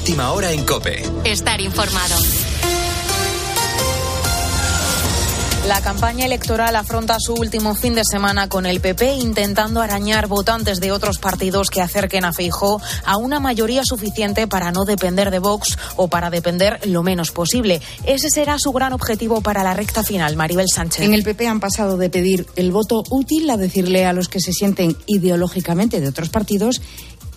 Última hora en Cope. Estar informado. La campaña electoral afronta su último fin de semana con el PP intentando arañar votantes de otros partidos que acerquen a Feijó a una mayoría suficiente para no depender de Vox o para depender lo menos posible. Ese será su gran objetivo para la recta final, Maribel Sánchez. En el PP han pasado de pedir el voto útil a decirle a los que se sienten ideológicamente de otros partidos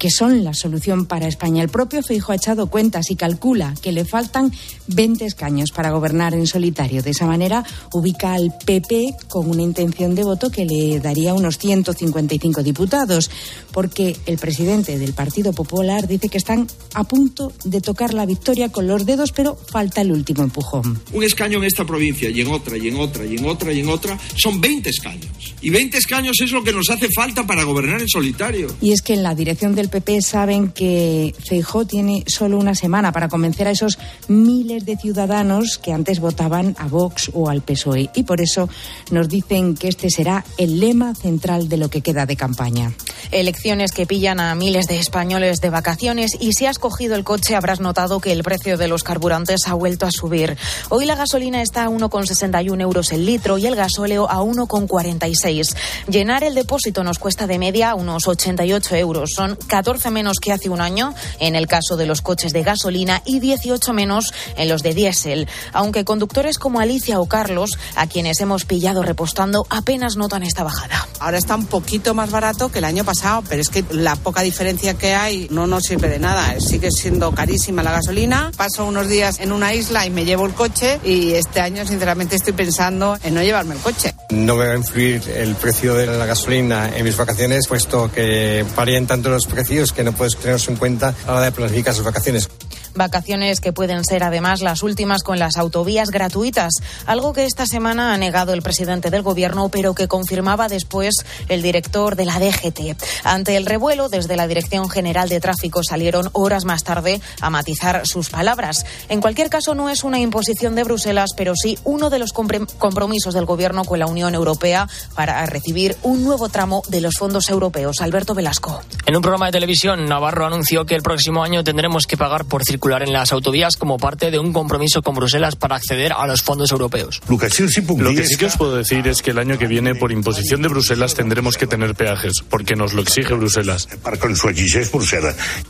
que son la solución para España. El propio Feijo ha echado cuentas y calcula que le faltan 20 escaños para gobernar en solitario. De esa manera ubica al PP con una intención de voto que le daría unos 155 diputados, porque el presidente del Partido Popular dice que están a punto de tocar la victoria con los dedos, pero falta el último empujón. Un escaño en esta provincia y en otra y en otra y en otra y en otra son 20 escaños. Y 20 escaños es lo que nos hace falta para gobernar en solitario. Y es que en la dirección del PP saben que Feijó tiene solo una semana para convencer a esos miles de ciudadanos que antes votaban a Vox o al PSOE. Y por eso nos dicen que este será el lema central de lo que queda de campaña. Elecciones que pillan a miles de españoles de vacaciones y si has cogido el coche habrás notado que el precio de los carburantes ha vuelto a subir. Hoy la gasolina está a 1,61 euros el litro y el gasóleo a 1,46. Llenar el depósito nos cuesta de media unos 88 euros. Son 14 menos que hace un año en el caso de los coches de gasolina y 18 menos en los de diésel. Aunque conductores como Alicia o Carlos, a quienes hemos pillado repostando, apenas notan esta bajada. Ahora está un poquito más barato que el año pasado, pero es que la poca diferencia que hay no nos sirve de nada. Sigue siendo carísima la gasolina. Paso unos días en una isla y me llevo el coche y este año sinceramente estoy pensando en no llevarme el coche. No me va a influir el precio de la gasolina en mis vacaciones, puesto que varían tanto los precios que no puedes tenerlos en cuenta a la hora de planificar sus vacaciones. Vacaciones que pueden ser además las últimas con las autovías gratuitas, algo que esta semana ha negado el presidente del gobierno, pero que confirmaba después el director de la DGT. Ante el revuelo, desde la Dirección General de Tráfico salieron horas más tarde a matizar sus palabras. En cualquier caso, no es una imposición de Bruselas, pero sí uno de los compromisos del gobierno con la Unión Europea para recibir un nuevo tramo de los fondos europeos. Alberto Velasco. En un programa de televisión, Navarro anunció que el próximo año tendremos que pagar por circular en las autovías como parte de un compromiso con Bruselas para acceder a los fondos europeos. Lo que sí que os puedo decir es que el año que viene, por imposición de Bruselas, tendremos que tener peajes, porque nos lo exige Bruselas.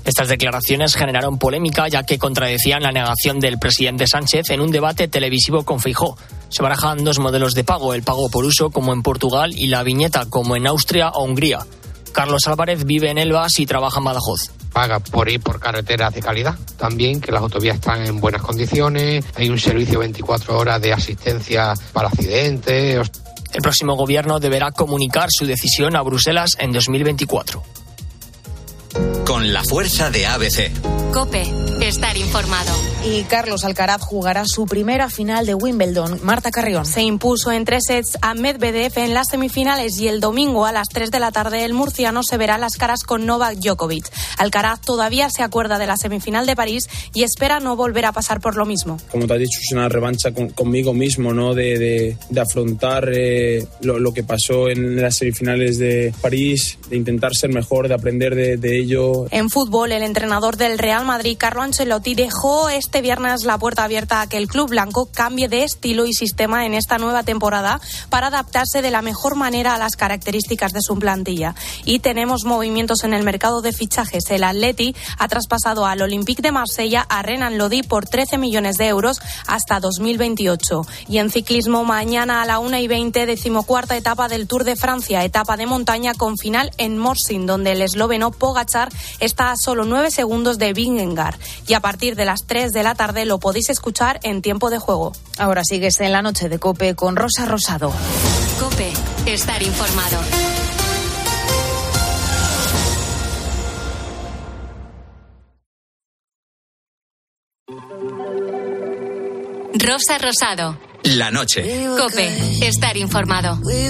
Estas declaraciones generaron polémica, ya que contradecían la negación del presidente Sánchez en un debate televisivo con Feijó. Se barajan dos modelos de pago, el pago por uso como en Portugal y la viñeta como en Austria o Hungría. Carlos Álvarez vive en Elvas y trabaja en Badajoz paga por ir por carreteras de calidad. También que las autovías están en buenas condiciones, hay un servicio 24 horas de asistencia para accidentes. El próximo gobierno deberá comunicar su decisión a Bruselas en 2024. Con la fuerza de ABC. Cope, estar informado. Y Carlos Alcaraz jugará su primera final de Wimbledon. Marta Carrión. Se impuso en tres sets a Medvedev en las semifinales y el domingo a las 3 de la tarde el murciano se verá las caras con Novak Djokovic. Alcaraz todavía se acuerda de la semifinal de París y espera no volver a pasar por lo mismo. Como te has dicho, es una revancha conmigo mismo, ¿no? De, afrontar eh, lo, que pasó en las semifinales de París, de intentar ser mejor, de aprender de, de ello. En fútbol, el entrenador del Real Madrid, Carlo Ancelotti, dejó este viernes la puerta abierta a que el club blanco cambie de estilo y sistema en esta nueva temporada para adaptarse de la mejor manera a las características de su plantilla. Y tenemos movimientos en el mercado de fichajes. El Atleti ha traspasado al Olympique de Marsella a Renan Lodi por 13 millones de euros hasta 2028. Y en ciclismo, mañana a la 1 y 20, decimocuarta etapa del Tour de Francia, etapa de montaña con final en Morsin, donde el esloveno Pogachar está a solo 9 segundos de Vingegaard. Y a partir de las 3 de la tarde lo podéis escuchar en tiempo de juego. Ahora sigues en la noche de Cope con Rosa Rosado. Cope, estar informado. Rosa Rosado. La noche. Cope, estar informado. We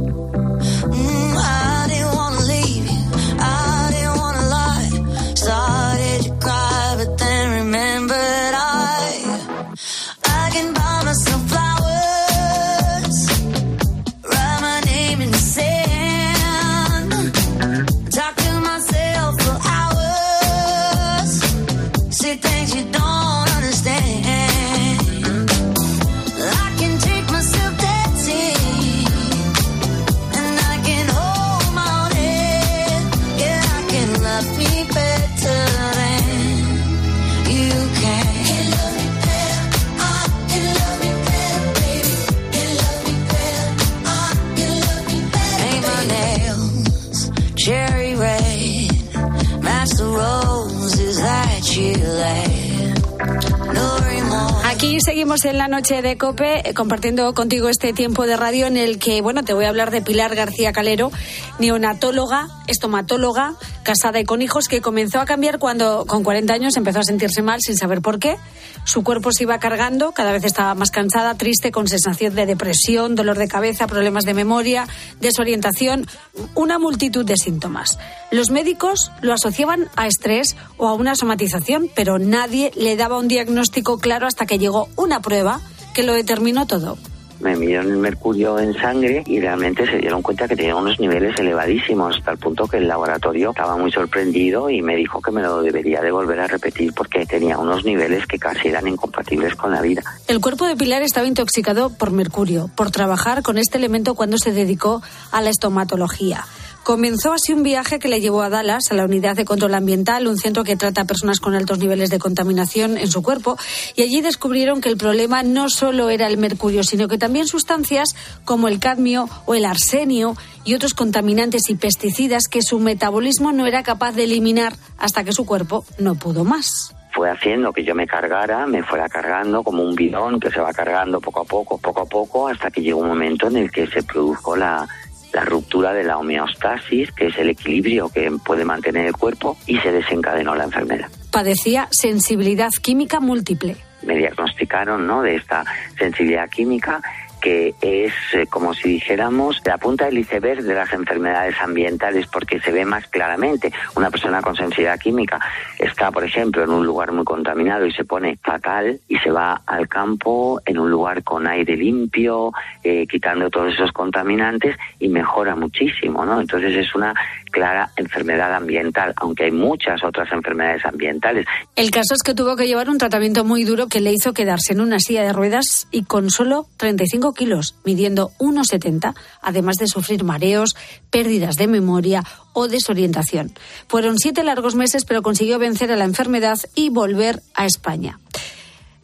Seguimos en la noche de Cope eh, compartiendo contigo este tiempo de radio en el que, bueno, te voy a hablar de Pilar García Calero, neonatóloga, estomatóloga, casada y con hijos, que comenzó a cambiar cuando con 40 años empezó a sentirse mal sin saber por qué. Su cuerpo se iba cargando, cada vez estaba más cansada, triste, con sensación de depresión, dolor de cabeza, problemas de memoria, desorientación, una multitud de síntomas. Los médicos lo asociaban a estrés o a una somatización, pero nadie le daba un diagnóstico claro hasta que llegó una prueba que lo determinó todo me midieron el mercurio en sangre y realmente se dieron cuenta que tenía unos niveles elevadísimos, hasta el punto que el laboratorio estaba muy sorprendido y me dijo que me lo debería de volver a repetir porque tenía unos niveles que casi eran incompatibles con la vida. El cuerpo de Pilar estaba intoxicado por mercurio, por trabajar con este elemento cuando se dedicó a la estomatología. Comenzó así un viaje que le llevó a Dallas, a la Unidad de Control Ambiental, un centro que trata a personas con altos niveles de contaminación en su cuerpo, y allí descubrieron que el problema no solo era el mercurio, sino que también sustancias como el cadmio o el arsenio y otros contaminantes y pesticidas que su metabolismo no era capaz de eliminar hasta que su cuerpo no pudo más. Fue haciendo que yo me cargara, me fuera cargando como un bidón que se va cargando poco a poco, poco a poco, hasta que llegó un momento en el que se produjo la, la ruptura de la homeostasis, que es el equilibrio que puede mantener el cuerpo, y se desencadenó la enfermedad. Padecía sensibilidad química múltiple. Me diagnosticaron ¿no? de esta sensibilidad química que es eh, como si dijéramos la punta del iceberg de las enfermedades ambientales porque se ve más claramente. Una persona con sensibilidad química está, por ejemplo, en un lugar muy contaminado y se pone fatal y se va al campo en un lugar con aire limpio, eh, quitando todos esos contaminantes y mejora muchísimo, ¿no? Entonces es una clara enfermedad ambiental, aunque hay muchas otras enfermedades ambientales. El caso es que tuvo que llevar un tratamiento muy duro que le hizo quedarse en una silla de ruedas y con solo 35 kilos, midiendo 1,70, además de sufrir mareos, pérdidas de memoria o desorientación. Fueron siete largos meses, pero consiguió vencer a la enfermedad y volver a España.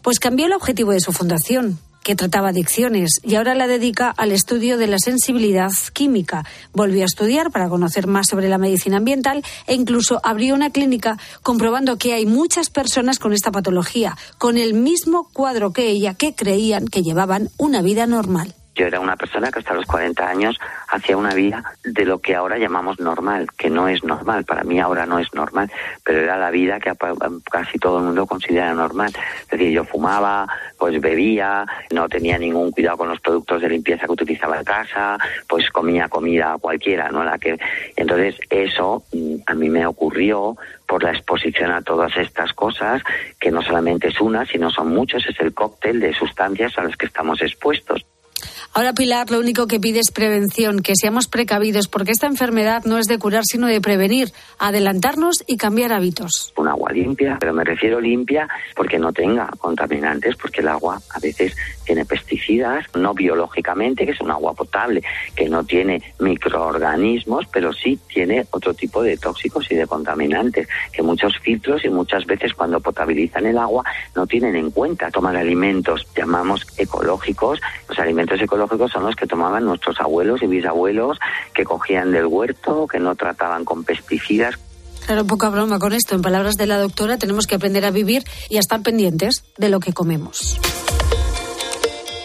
Pues cambió el objetivo de su fundación que trataba adicciones y ahora la dedica al estudio de la sensibilidad química. Volvió a estudiar para conocer más sobre la medicina ambiental e incluso abrió una clínica comprobando que hay muchas personas con esta patología, con el mismo cuadro que ella, que creían que llevaban una vida normal. Yo era una persona que hasta los 40 años hacía una vida de lo que ahora llamamos normal, que no es normal, para mí ahora no es normal, pero era la vida que casi todo el mundo considera normal. Es decir, yo fumaba, pues bebía, no tenía ningún cuidado con los productos de limpieza que utilizaba en casa, pues comía comida cualquiera, ¿no? La que entonces eso mm, a mí me ocurrió por la exposición a todas estas cosas, que no solamente es una, sino son muchos, es el cóctel de sustancias a las que estamos expuestos. Ahora, Pilar, lo único que pide es prevención, que seamos precavidos, porque esta enfermedad no es de curar, sino de prevenir, adelantarnos y cambiar hábitos. Un agua limpia, pero me refiero limpia porque no tenga contaminantes, porque el agua a veces tiene pesticidas, no biológicamente, que es un agua potable, que no tiene microorganismos, pero sí tiene otro tipo de tóxicos y de contaminantes, que muchos filtros y muchas veces cuando potabilizan el agua no tienen en cuenta. Tomar alimentos, llamamos ecológicos, los alimentos ecológicos son los que tomaban nuestros abuelos y bisabuelos, que cogían del huerto, que no trataban con pesticidas. Claro, poca broma con esto. En palabras de la doctora, tenemos que aprender a vivir y a estar pendientes de lo que comemos.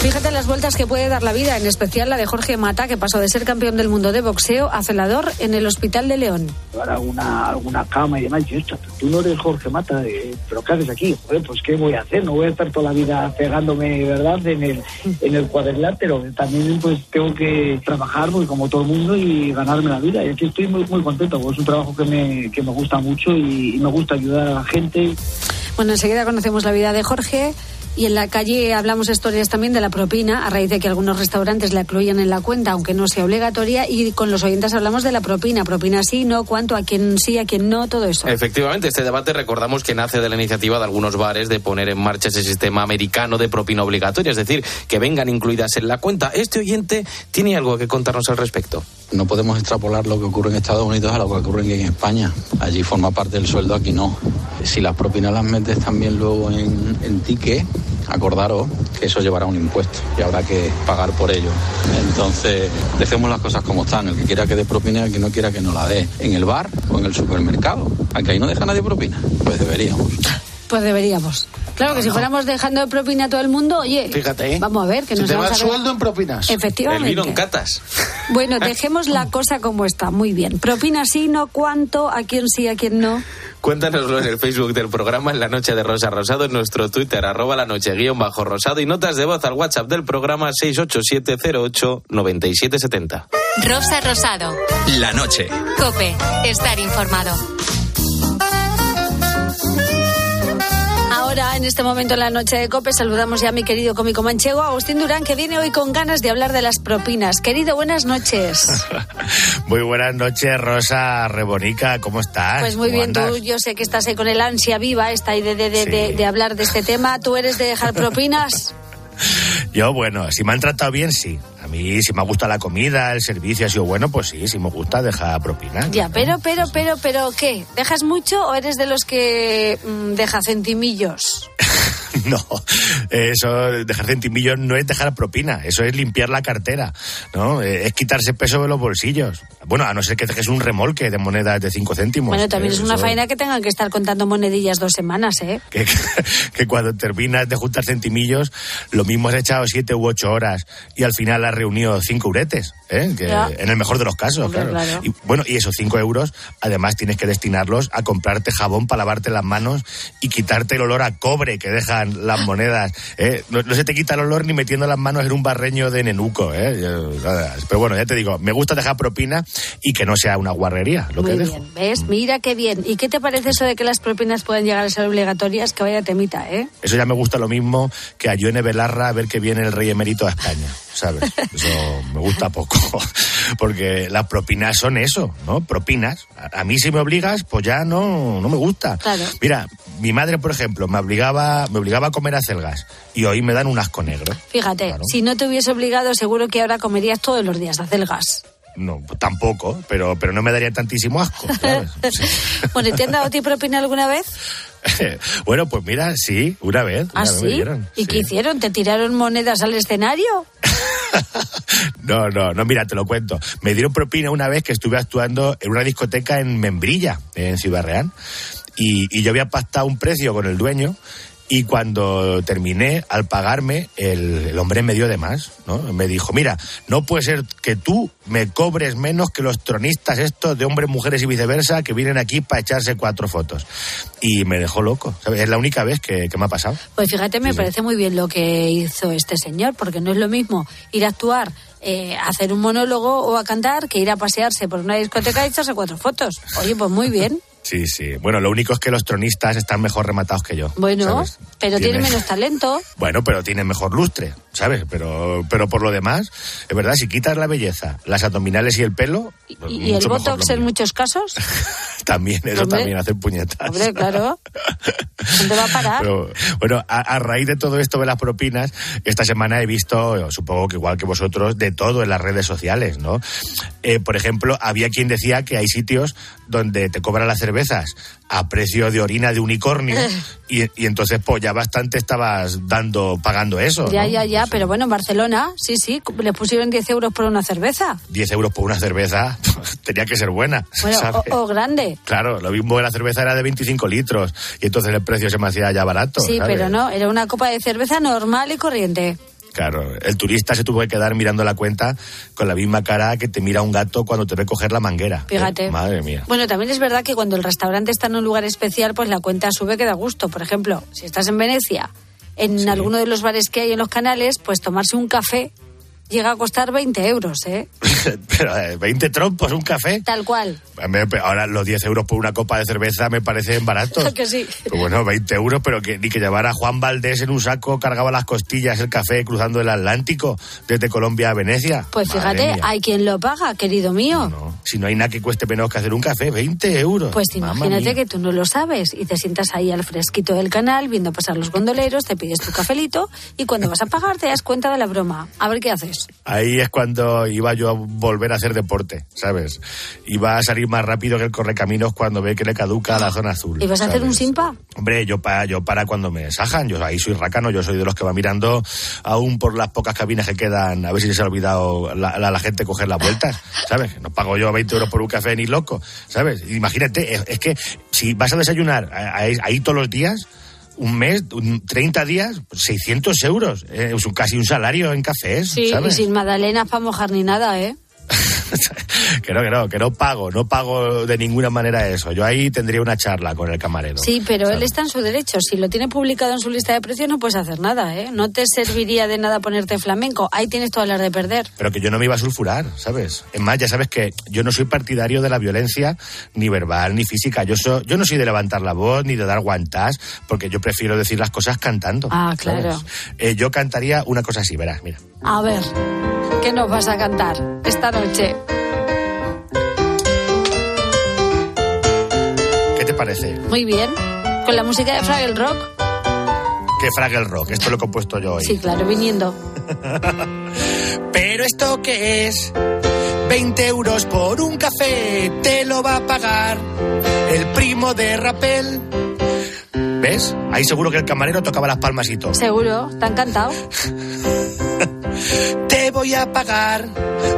Fíjate las vueltas que puede dar la vida, en especial la de Jorge Mata, que pasó de ser campeón del mundo de boxeo a celador en el Hospital de León. Alguna, alguna cama y demás. Yo, tú no eres Jorge Mata, pero ¿qué haces aquí? pues ¿qué voy a hacer? No voy a estar toda la vida pegándome, ¿verdad?, en el, en el cuadrilátero. También pues tengo que trabajar, pues, como todo el mundo, y ganarme la vida. Y aquí estoy muy, muy contento, porque es un trabajo que me, que me gusta mucho y, y me gusta ayudar a la gente. Bueno, enseguida conocemos la vida de Jorge. Y en la calle hablamos historias también de la propina, a raíz de que algunos restaurantes la incluyen en la cuenta, aunque no sea obligatoria. Y con los oyentes hablamos de la propina. Propina sí, no, cuánto, a quién sí, a quién no, todo eso. Efectivamente, este debate recordamos que nace de la iniciativa de algunos bares de poner en marcha ese sistema americano de propina obligatoria, es decir, que vengan incluidas en la cuenta. Este oyente tiene algo que contarnos al respecto. No podemos extrapolar lo que ocurre en Estados Unidos a lo que ocurre en España. Allí forma parte del sueldo, aquí no. Si las propinas las metes también luego en, en ticket, acordaros que eso llevará un impuesto y habrá que pagar por ello. Entonces, dejemos las cosas como están. El que quiera que dé propina, el que no quiera que no la dé. En el bar o en el supermercado. Aquí ahí no deja nadie propina. Pues deberíamos. Pues deberíamos. Claro que si fuéramos dejando de propina a todo el mundo, oye, Fíjate, ¿eh? vamos a ver que Se nos te va el sueldo en propinas. Efectivamente. El vino en catas. Bueno, dejemos la cosa como está. Muy bien. Propina sí, no cuánto, a quién sí, a quién no. Cuéntanoslo en el Facebook del programa en la noche de Rosa Rosado, en nuestro Twitter, arroba la noche guion bajo rosado y notas de voz al WhatsApp del programa 687089770. Rosa Rosado. La noche. Cope. Estar informado. En este momento en la noche de COPE, saludamos ya a mi querido cómico manchego, Agustín Durán, que viene hoy con ganas de hablar de las propinas. Querido, buenas noches. Muy buenas noches, Rosa Rebonica, ¿cómo estás? Pues muy ¿Cómo bien, tú, yo sé que estás ahí con el ansia viva esta y de, de, de, de- de hablar de este tema. ¿Tú eres de dejar propinas? Yo, bueno, si me han tratado bien, sí. A mí, si me gusta la comida, el servicio ha sido bueno, pues sí, si me gusta, deja propina. Ya, pero, pero, pero, pero, ¿qué? ¿Dejas mucho o eres de los que mm, deja centimillos? No, eso, dejar centimillos no es dejar propina, eso es limpiar la cartera, ¿no? Eh, Es quitarse peso de los bolsillos. Bueno, a no ser que dejes un remolque de monedas de 5 céntimos. Bueno, también es una Eso- faena que tengan que estar contando monedillas dos semanas, ¿eh? que, que cuando terminas de juntar centimillos, lo mismo has echado siete u ocho horas y al final has reunido cinco uretes, ¿eh? Que en el mejor de los casos, Hombre, claro. claro. Y, bueno, y esos cinco euros, además tienes que destinarlos a comprarte jabón para lavarte las manos y quitarte el olor a cobre que dejan las monedas. ¿eh? No, no se te quita el olor ni metiendo las manos en un barreño de nenuco. ¿eh? Yo- Pero bueno, ya te digo, me gusta dejar propina y que no sea una guarrería lo Muy que dejo. bien, ¿ves? Mira qué bien. ¿Y qué te parece eso de que las propinas puedan llegar a ser obligatorias? Que vaya temita, ¿eh? Eso ya me gusta lo mismo que a Yone Belarra a ver que viene el rey emérito a España, ¿sabes? Eso me gusta poco, porque las propinas son eso, ¿no? Propinas. A, a mí si me obligas, pues ya no, no me gusta. Claro. Mira, mi madre, por ejemplo, me obligaba, me obligaba a comer acelgas y hoy me dan un asco negro. Fíjate, si no te hubiese obligado, seguro que ahora comerías todos los días acelgas. No, tampoco, pero, pero no me daría tantísimo asco, ¿sabes? Bueno, ¿y ¿te han dado ti propina alguna vez? bueno, pues mira, sí, una vez. ¿Ah, una vez me sí? dieron, ¿Y sí. qué hicieron? ¿Te tiraron monedas al escenario? No, no, no, mira, te lo cuento. Me dieron propina una vez que estuve actuando en una discoteca en Membrilla, en Ciudad Real, y, y yo había pactado un precio con el dueño. Y cuando terminé, al pagarme, el, el hombre me dio de más, ¿no? Me dijo, mira, no puede ser que tú me cobres menos que los tronistas estos de hombres, mujeres y viceversa que vienen aquí para echarse cuatro fotos. Y me dejó loco, ¿sabes? Es la única vez que, que me ha pasado. Pues fíjate, me parece muy bien lo que hizo este señor, porque no es lo mismo ir a actuar, eh, hacer un monólogo o a cantar que ir a pasearse por una discoteca y echarse cuatro fotos. Oye, pues muy bien. Sí, sí. Bueno, lo único es que los tronistas están mejor rematados que yo. Bueno, ¿sabes? pero tiene Tiene- menos talento. Bueno, pero tiene mejor lustre, ¿sabes? Pero, pero por lo demás, es verdad, si quitas la belleza, las abdominales y el pelo, pues Y el mucho mejor botox en muchos casos. También, eso Hombre. también, hacer puñetas. Hombre, claro. ¿Dónde va a parar? Pero, bueno, a, a raíz de todo esto de las propinas, esta semana he visto, supongo que igual que vosotros, de todo en las redes sociales, ¿no? Eh, por ejemplo, había quien decía que hay sitios donde te cobran las cervezas a precio de orina de unicornio y, y entonces pues ya bastante estabas dando, pagando eso, Ya, ¿no? ya, ya, pero bueno, en Barcelona, sí, sí, les pusieron 10 euros por una cerveza. 10 euros por una cerveza tenía que ser buena, Bueno, ¿sabes? o, o grande. Claro, lo mismo que la cerveza era de 25 litros y entonces el precio se me hacía ya barato. Sí, ¿sabes? pero no, era una copa de cerveza normal y corriente. Claro, el turista se tuvo que quedar mirando la cuenta con la misma cara que te mira un gato cuando te ve coger la manguera. Fíjate. Eh, Madre mía. Bueno, también es verdad que cuando el restaurante está en un lugar especial, pues la cuenta sube que da gusto. Por ejemplo, si estás en Venecia, en alguno de los bares que hay en los canales, pues tomarse un café llega a costar 20 euros, ¿eh? Pero eh, 20 trompos, un café. Tal cual. Ahora los 10 euros por una copa de cerveza me parecen baratos. que sí. Pues bueno, 20 euros, pero que ni que llevara a Juan Valdés en un saco, cargaba las costillas, el café cruzando el Atlántico desde Colombia a Venecia. Pues Madre fíjate, mía. hay quien lo paga, querido mío. Si no hay nada que cueste menos que hacer un café, 20 euros. Pues imagínate que tú no lo sabes y te sientas ahí al fresquito del canal viendo pasar los gondoleros, te pides tu cafelito y cuando vas a pagar te das cuenta de la broma. A ver qué haces. Euros. Ahí es cuando iba yo a volver a hacer deporte, ¿sabes? Iba a salir más rápido que el correcaminos cuando ve que le caduca la zona azul. ¿Y vas a hacer un simpa? Hombre, yo para, yo para cuando me sajan, yo ahí soy racano, yo soy de los que va mirando aún por las pocas cabinas que quedan, a ver si se ha olvidado la, la- la gente coger las vueltas, ¿sabes? No pago yo 20 euros por un café ni loco, ¿sabes? Imagínate, es, es que si vas a desayunar ahí, ahí todos los días, un mes, un 30 días, 600 euros, eh, es un- casi un salario en cafés, Sí, ¿sabes? y sin magdalenas para mojar ni nada, ¿eh? Que no, que no, que no pago, no pago de ninguna manera eso. Yo ahí tendría una charla con el camarero. Sí, pero él está en su derecho. Si lo tiene publicado en su lista de precios, no puedes hacer nada, ¿eh? No te serviría de nada ponerte flamenco. Ahí tienes todas las de perder. Pero que yo no me iba a sulfurar, ¿sabes? Es más, ya sabes que yo no soy partidario de la violencia, ni verbal, ni física. Yo, so- yo no soy de levantar la voz, ni de dar guantas, porque yo prefiero decir las cosas cantando. Ah, claro. Eh, yo cantaría una cosa así, verás, mira. A ver, ¿qué nos vas a cantar esta noche? ¿Qué te parece? Muy bien. Con la música de Fraggle Rock. Que Fraggle Rock, esto lo he compuesto yo hoy. Sí, claro, viniendo. Pero esto qué es? 20 euros por un café te lo va a pagar el primo de Rapel. ¿Ves? Ahí seguro que el camarero tocaba las palmas y todo. Seguro, ¿te ha encantado? Te voy a pagar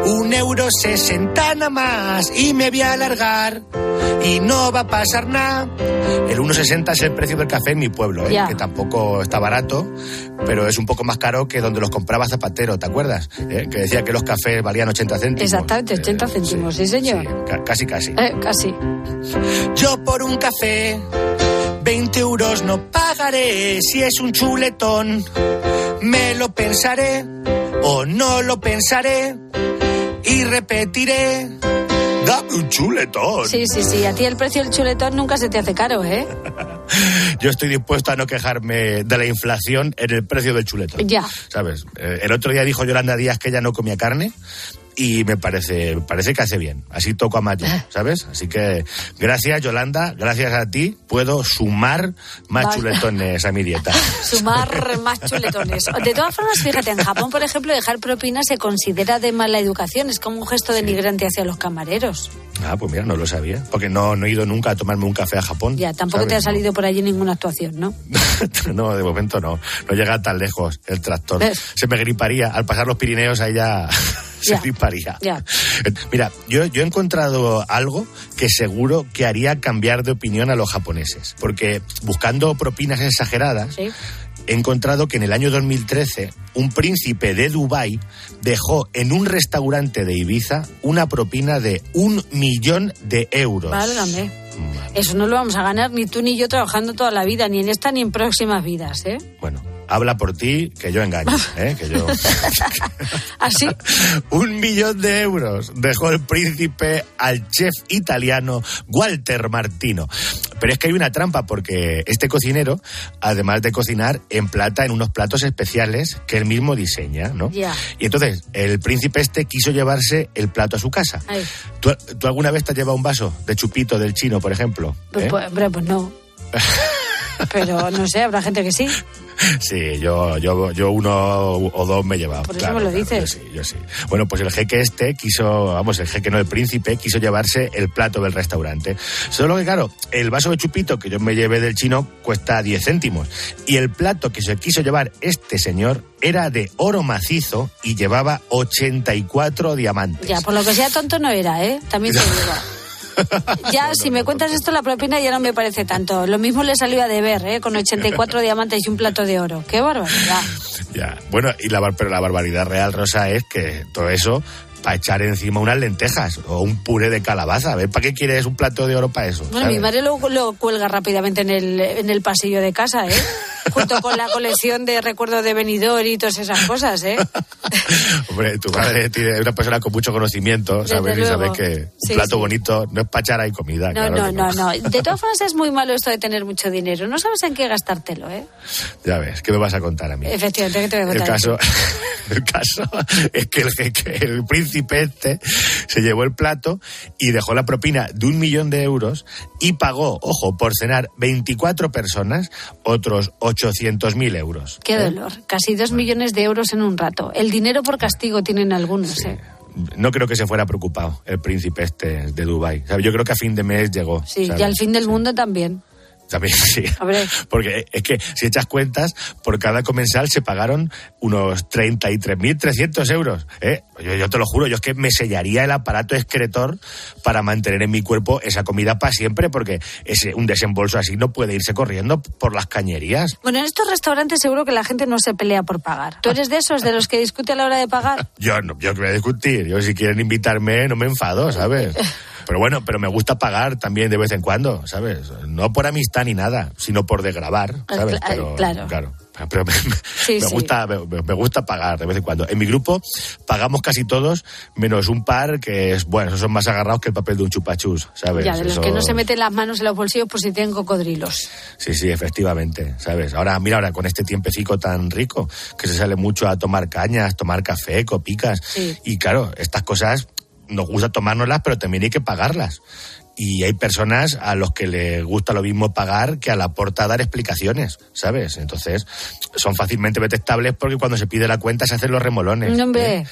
un euro sesenta nada más y me voy a alargar y no va a pasar nada. El 1,60 es el precio del café en mi pueblo, ¿eh? Que tampoco está barato, pero es un poco más caro que donde los compraba Zapatero, ¿te acuerdas? ¿Eh? Que decía que los cafés valían 80 céntimos. Exactamente, 80 céntimos, sí, señor. Ca- Casi, casi. Eh, casi. Yo por un café 20 euros no pagaré si es un chuletón. Me lo pensaré o no lo pensaré y repetiré. Dame un chuletón. Sí, sí, sí. A ti el precio del chuletón nunca se te hace caro, ¿eh? Yo estoy dispuesto a no quejarme de la inflación en el precio del chuletón. Ya. ¿Sabes? Eh, El otro día dijo Yolanda Díaz que ella no comía carne y me parece, parece que hace bien. Así toco a Mayo, ¿sabes? Así que gracias Yolanda, gracias a ti puedo sumar más chuletones a mi dieta. Sumar más chuletones. De todas formas, fíjate, en Japón, por ejemplo, dejar propina se considera de mala educación. Es como un gesto denigrante hacia los camareros. Ah, pues mira, no lo sabía. Porque no, no he ido nunca a tomarme un café a Japón. Ya, tampoco te ha salido por allí ninguna actuación, ¿no? No, de momento no. No llega tan lejos el tractor. ¿Ves? Se me griparía. Al pasar los Pirineos ahí ya se Ya. griparía. Ya. Mira, yo, yo he encontrado algo que seguro que haría cambiar de opinión a los japoneses. Porque buscando propinas exageradas, Sí. he encontrado que en el año 2013 un príncipe de Dubái dejó en un restaurante de Ibiza una propina de un millón de euros. Válgame. Eso no lo vamos a ganar ni tú ni yo trabajando toda la vida, ni en esta ni en próximas vidas, ¿eh? Bueno, habla por ti, que yo engaño, ¿eh? que yo... Así. Un millón de euros dejó el príncipe al chef italiano Walter Martino. Pero es que hay una trampa porque este cocinero, además de cocinar, emplata en unos platos especiales que él mismo diseña, ¿no? Ya. Y entonces el príncipe este quiso llevarse el plato a su casa. Ay, ¿Tú, tú alguna vez te has llevado un vaso de chupito del chino, por ejemplo? pues, ¿Eh? pues, hombre, pues no. Pero no sé, habrá gente que sí. Sí, yo, yo, yo uno o dos me he llevado. Por eso me lo dices. Yo sí, yo sí. Bueno, pues el jeque este quiso, vamos, el jeque no, el príncipe, quiso llevarse el plato del restaurante. Solo que, claro, el vaso de chupito que yo me llevé del chino cuesta 10 céntimos. Y el plato que se quiso llevar este señor era de oro macizo y llevaba 84 diamantes. Ya, por lo que sea tonto no era, ¿eh? También te digo. Ya, si me cuentas esto, la propina ya no me parece tanto. Lo mismo le salió a deber, ¿eh? Con 84 diamantes y un plato de oro. ¡Qué barbaridad! Ya. Bueno, y la, pero la barbaridad real, Rosa, es que todo eso para echar encima unas lentejas o un puré de calabaza. A ver, ¿para qué quieres un plato de oro para eso? Bueno, mi madre lo, lo cuelga rápidamente en el, en el pasillo de casa, ¿eh? Junto con la colección de recuerdos de Benidorm y todas esas cosas, ¿eh? Hombre, tu madre tiene- es una persona con mucho conocimiento, ¿sabes? Y sabes que un Sí, plato sí. bonito no es para echar ahí comida. No, claro no, que no, no. De todas formas es muy malo esto de tener mucho dinero. No sabes en qué gastártelo, ¿eh? Ya ves, ¿qué me vas a contar a mí? Efectivamente, ¿qué te voy a El contar? caso, el caso es que el, jeque, el príncipe este se llevó el plato y dejó la propina de un millón de euros y pagó, ojo, por cenar 24 personas, otros 800.000 euros. Qué dolor. Casi dos millones de euros en un rato. El dinero por castigo tienen algunos, ¿eh? No creo que se fuera preocupado el príncipe este de Dubái. Yo creo que a fin de mes llegó. Sí, ¿sabes? y al fin del mundo también. También sí. Porque es que si echas cuentas, por cada comensal se pagaron unos 33.300 euros. ¿eh? Yo, yo te lo juro, yo es que me sellaría el aparato excretor para mantener en mi cuerpo esa comida para siempre, porque ese, un desembolso así no puede irse corriendo por las cañerías. Bueno, en estos restaurantes seguro que la gente no se pelea por pagar. ¿Tú eres de esos, de los que discute a la hora de pagar? Yo no, yo que voy a discutir. Yo si quieren invitarme no me enfado, ¿sabes? Pero bueno, pero me gusta pagar también de vez en cuando, ¿sabes? No por amistad ni nada, sino por desgravar, ¿sabes? Cla- Pero, claro. Pero me, me- Sí, me sí. gusta, me, me gusta pagar de vez en cuando. En mi grupo pagamos casi todos, menos un par que es, bueno, esos son más agarrados que el papel de un chupachus, ¿sabes? Ya, de los que no se meten las manos en los bolsillos por si tienen cocodrilos. Sí, sí, efectivamente, ¿sabes? Ahora, mira, ahora con este tiempecico tan rico, que se sale mucho a tomar cañas, tomar café, copicas. Sí. Y claro, estas cosas nos gusta tomárnoslas, pero también hay que pagarlas. Y hay personas a los que les gusta lo mismo pagar que a la porta dar explicaciones, ¿sabes? Entonces, son fácilmente detectables porque cuando se pide la cuenta se hacen los remolones. No, hombre. ¿eh?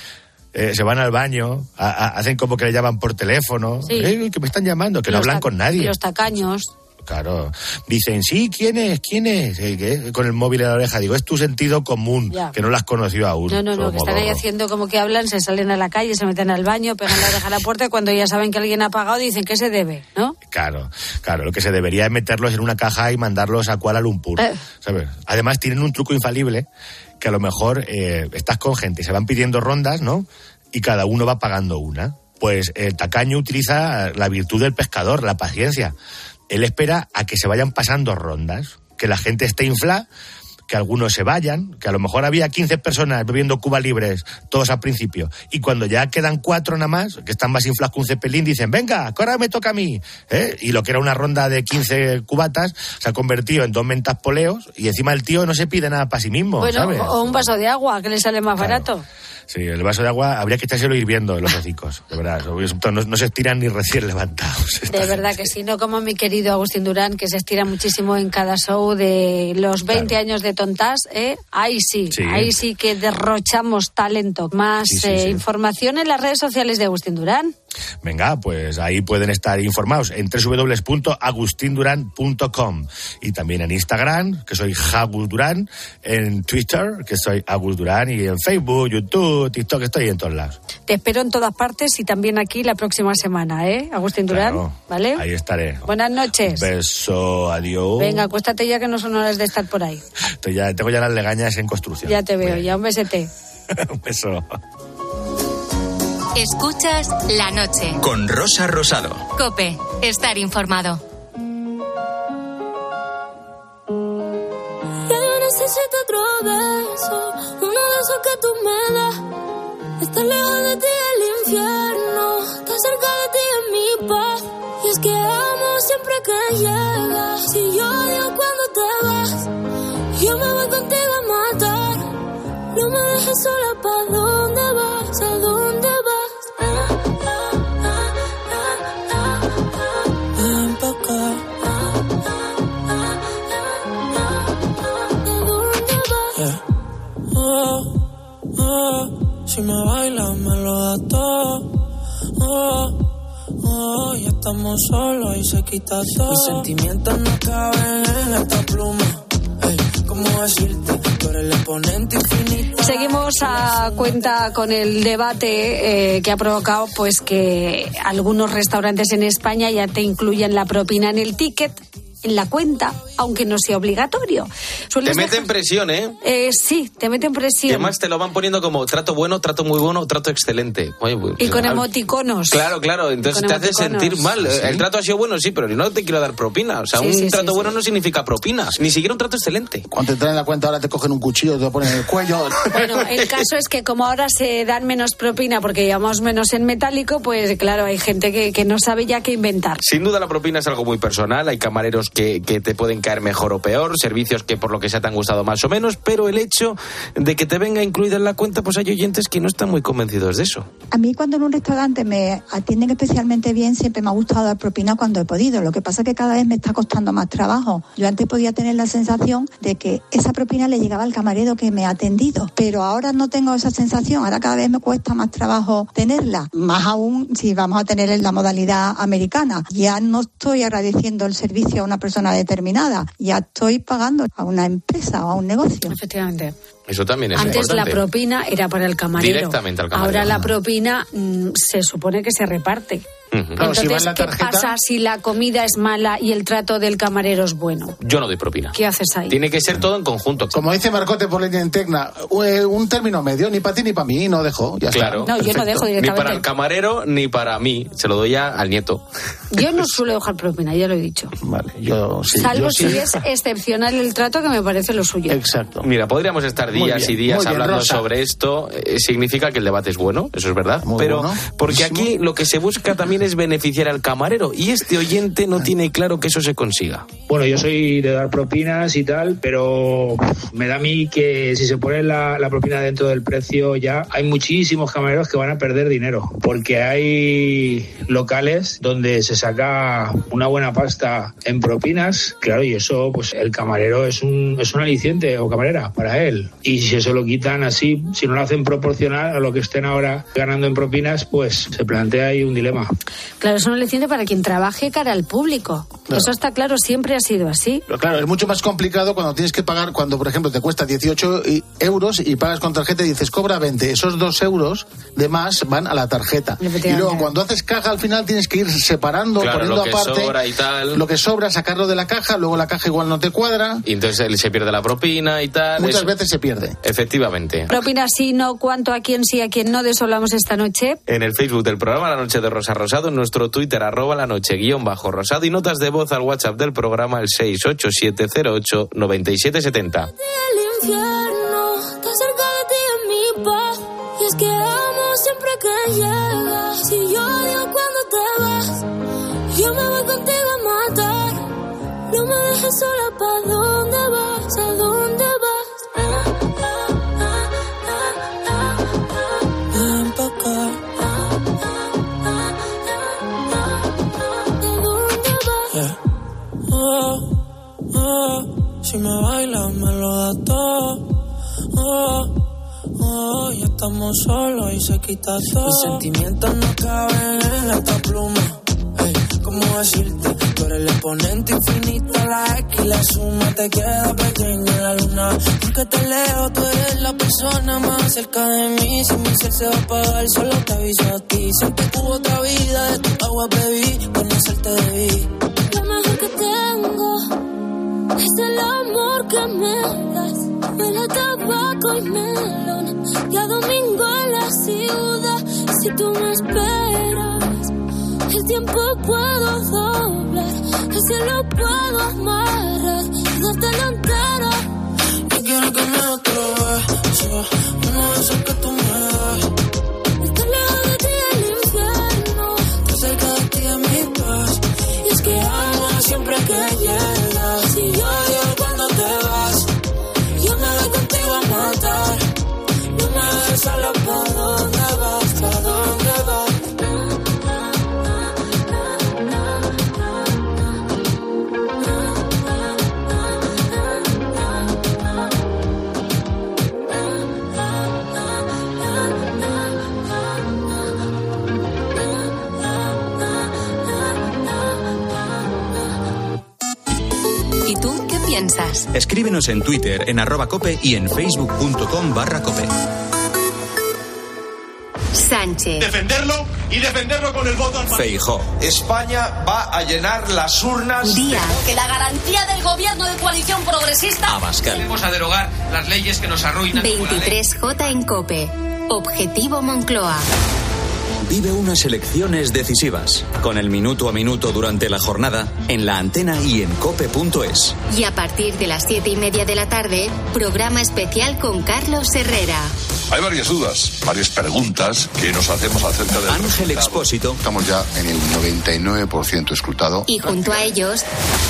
Eh, se van al baño, a- a- hacen como que le llaman por teléfono, Sí. "Eh, que me están llamando, que no hablan con nadie. y Los tacaños. Claro. Dicen, sí, ¿quién es? ¿Quién es? Eh, que- Con el móvil en la oreja. Digo, es tu sentido común, Ya. que no lo has conocido aún. No, no, no, que están ahí haciendo como que hablan, se salen a la calle, se meten al baño, pegan la oreja a la puerta y cuando ya saben que alguien ha pagado dicen que se debe, ¿no? Claro, claro. Lo que se debería es meterlos en una caja y mandarlos a Kuala Lumpur. Eh. ¿sabes? Además, tienen un truco infalible que a lo mejor eh, estás con gente, se van pidiendo rondas, ¿no? Y cada uno va pagando una. Pues el tacaño utiliza la virtud del pescador, la paciencia. Él espera a que se vayan pasando rondas, que la gente esté inflada, que algunos se vayan, que a lo mejor había 15 personas bebiendo Cuba libres, todos al principio, y cuando ya quedan cuatro nada más, que están más inflados que un cepelín, dicen, venga, ahora me toca a mí. ¿eh? Y lo que era una ronda de 15 cubatas se ha convertido en dos mentas poleos, y encima el tío no se pide nada para sí mismo, bueno, ¿sabes? o un vaso de agua, que le sale más barato. Sí, el vaso de agua habría que echárselo hirviendo en los hocicos, de verdad. No, no se estiran ni recién levantados. De verdad que sí, no como mi querido Agustín Durán, que se estira muchísimo en cada show de los 20 años de tontas, ¿eh? Ahí sí, Sí. ahí sí que derrochamos talento. Más Sí, sí, eh, información en las redes sociales de Agustín Durán. Venga, pues ahí pueden estar informados en www.agustinduran.com y también en Instagram, que soy Agus Durán, en Twitter, que soy Agus Durán, y en Facebook, YouTube, TikTok, estoy en todos lados. Te espero en todas partes y también aquí la próxima semana, ¿eh? Agustín Durán, Claro, ¿vale? Ahí estaré. Buenas noches. Beso, adiós. Venga, acuéstate ya que no son horas de estar por ahí. Estoy ya, tengo ya las legañas en construcción. Ya te veo, ya un besete. Un beso. Escuchas la noche. Con Rosa Rosado. Cope, estar informado. Ya yo necesito otro beso, uno de esos que tú me das. Estar lejos de ti el infierno, estar cerca de ti es mi paz. Y es que amo siempre que llegas. Si yo odio cuando te vas, yo me voy contigo a matar. No me dejes sola, ¿pa' dónde vas? ¿A dónde vas? Ah, ah, ah, ah, ah, ah. Ven pa' acá. Yeah. Oh, oh, si me bailas me lo das todo. Oh, oh, ya estamos solos y se quita todo. Mis sentimientos no caben en esta pluma. Seguimos a cuenta con el debate eh, que ha provocado pues que algunos restaurantes en España ya te incluyen la propina en el ticket, la cuenta, aunque no sea obligatorio. Te meten dejar- presión, ¿eh? Eh, sí, te meten Y presión. además te lo van poniendo como trato bueno, trato muy bueno, trato excelente. Oye, pues, Y con ah, emoticonos. Claro, claro, entonces te hace sentir mal. Sí. El trato ha sido bueno, sí, pero yo no te quiero dar propina. O sea, Sí, un sí, trato sí. bueno no significa propina, ni siquiera un trato excelente. Cuando te traen la cuenta ahora te cogen un cuchillo y te lo ponen en el cuello. Bueno, el caso es que como ahora se dan menos propina porque llevamos menos en metálico, pues claro, hay gente que, que no sabe ya qué inventar. Sin duda la propina es algo muy personal. Hay camareros que, que te pueden caer mejor o peor, servicios que por lo que sea te han gustado más o menos, pero el hecho de que te venga incluida en la cuenta, pues hay oyentes que no están muy convencidos de eso. A mí cuando en un restaurante me atienden especialmente bien, siempre me ha gustado dar propina cuando he podido. Lo que pasa es que cada vez me está costando más trabajo. Yo antes podía tener la sensación de que esa propina le llegaba al camarero que me ha atendido, pero ahora no tengo esa sensación. Ahora cada vez me cuesta más trabajo tenerla. Más aún si vamos a tener en la modalidad americana. Ya no estoy agradeciendo el servicio a una persona determinada, ya estoy pagando a una empresa o a un negocio. Efectivamente. Eso también es Antes la propina era para el camarero. Directamente al camarero. Ahora la propina mm, se supone que se reparte. Ujú. Entonces, ¿qué pasa si la comida es mala y el trato del camarero es bueno? Yo no doy propina. ¿Qué haces ahí? Tiene que ser todo en conjunto. Como dice Marcote por línea interna, eh, un término medio, ni para ti ni para mí, no dejo. Ya Claro. está. No, yo no dejo Ni para directamente. el camarero ni para mí. Se lo doy a- al nieto. Yo no suelo dejar propina, ya lo he dicho. Vale, yo sí. Salvo yo sí. si es excepcional el trato, que me parece lo suyo. Exacto. Mira, podríamos estar Muy días bien, y días muy bien, hablando Rosa. sobre esto. Eh, significa que el debate es bueno, eso es verdad. pero bueno, porque aquí lo que se busca también es beneficiar al camarero y este oyente no tiene claro que eso se consiga. Bueno, yo soy de dar propinas y tal, pero me da a mí que si se pone la, la propina dentro del precio ya hay muchísimos camareros que van a perder dinero, porque hay locales donde se saca una buena pasta en propinas, claro, y eso pues el camarero es un, es un aliciente o camarera para él. Y si eso lo quitan así, si no lo hacen proporcional a lo que estén ahora ganando en propinas, pues se plantea ahí un dilema. Claro, es un aliciente para quien trabaje cara al público. Eso está claro, siempre ha sido así. Pero claro, es mucho más complicado cuando tienes que pagar, cuando por ejemplo te cuesta 18 y- euros y pagas con tarjeta y dices cobra 20. Esos dos euros de más van a la tarjeta. Y luego cuando haces caja al final tienes que ir separando, Claro, poniendo lo que aparte sobra y tal. lo que sobra, sacarlo de la caja, luego la caja igual no te cuadra. Y entonces él se pierde la propina y tal. Muchas eso- veces se pierde. Efectivamente. Propina sí, no, cuánto, a quién sí, a quién no, de eso hablamos esta noche. En el Facebook del programa La Noche de Rosa En nuestro Twitter arroba la noche guion bajo rosado y notas de voz al WhatsApp del programa el 687089770. El infierno está cerca de ti en mi paz. Y es que amo siempre que llegas. Si yo odio cuando te vas, yo me voy contigo a matar. No me dejes sola, ¿pa' si me bailas me lo das todo. Oh, oh, ya estamos solos y se quita todo. Mis sentimientos no caben en esta pluma. Ey, ¿Cómo decirte? Tú eres el exponente infinito, la X y la suma te queda pequeña en la luna. Porque te leo, tú eres la persona más cerca de mí. Si mi ser se va a apagar, solo te aviso a ti. Siempre que hubo otra vida, de tu agua bebí, conocerte debí. Lo mejor que tengo es el amor que me das. Huele tabaco y melón. Y a domingo en la ciudad. Si tú me esperas, el tiempo puedo doblar. El cielo puedo amarrar. Y dártelo entero. No quiero que me uno de esos que tú me das. Escríbenos en Twitter en arroba cope y en facebook.com barra cope. Sánchez. Defenderlo y defenderlo con el voto al Feijó. España va a llenar las urnas. Día. Que la garantía del gobierno de coalición progresista. Abascal. Vamos a derogar las leyes que nos arruinan. 23J en Cope. Objetivo Moncloa. Vive unas elecciones decisivas, con el minuto a minuto durante la jornada, en la antena y en cope.es. Y a partir de las siete y media de la tarde, programa especial con Carlos Herrera. Hay varias dudas, varias preguntas que nos hacemos acerca de... Ángel Expósito. Estamos ya en el 99% escrutado. Y junto a ellos,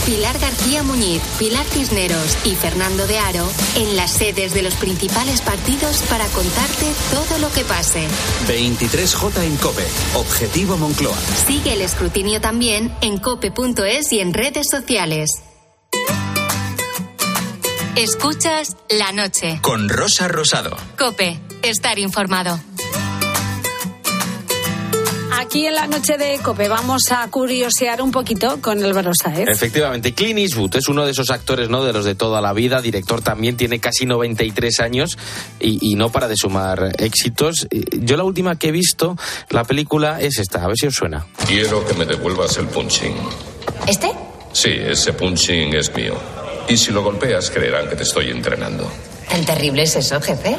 Pilar García Muñiz, Pilar Cisneros y Fernando de Aro en las sedes de los principales partidos para contarte todo lo que pase. 23J en COPE. Objetivo Moncloa. Sigue el escrutinio también en cope.es y en redes sociales. Escuchas la noche. Con Rosa Rosado. Cope, estar informado. Aquí en la noche de COPE vamos a curiosear un poquito con Álvaro Saez. Efectivamente, Clint Eastwood es uno de esos actores, ¿no? De los de toda la vida, director también, tiene casi 93 años y, y no para de sumar éxitos. Yo la última que he visto, la película es esta, a ver si os suena. Quiero que me devuelvas el punching. ¿Este? Sí, ese punching es mío. Y si lo golpeas, creerán que te estoy entrenando. ¿Tan terrible es eso, jefe?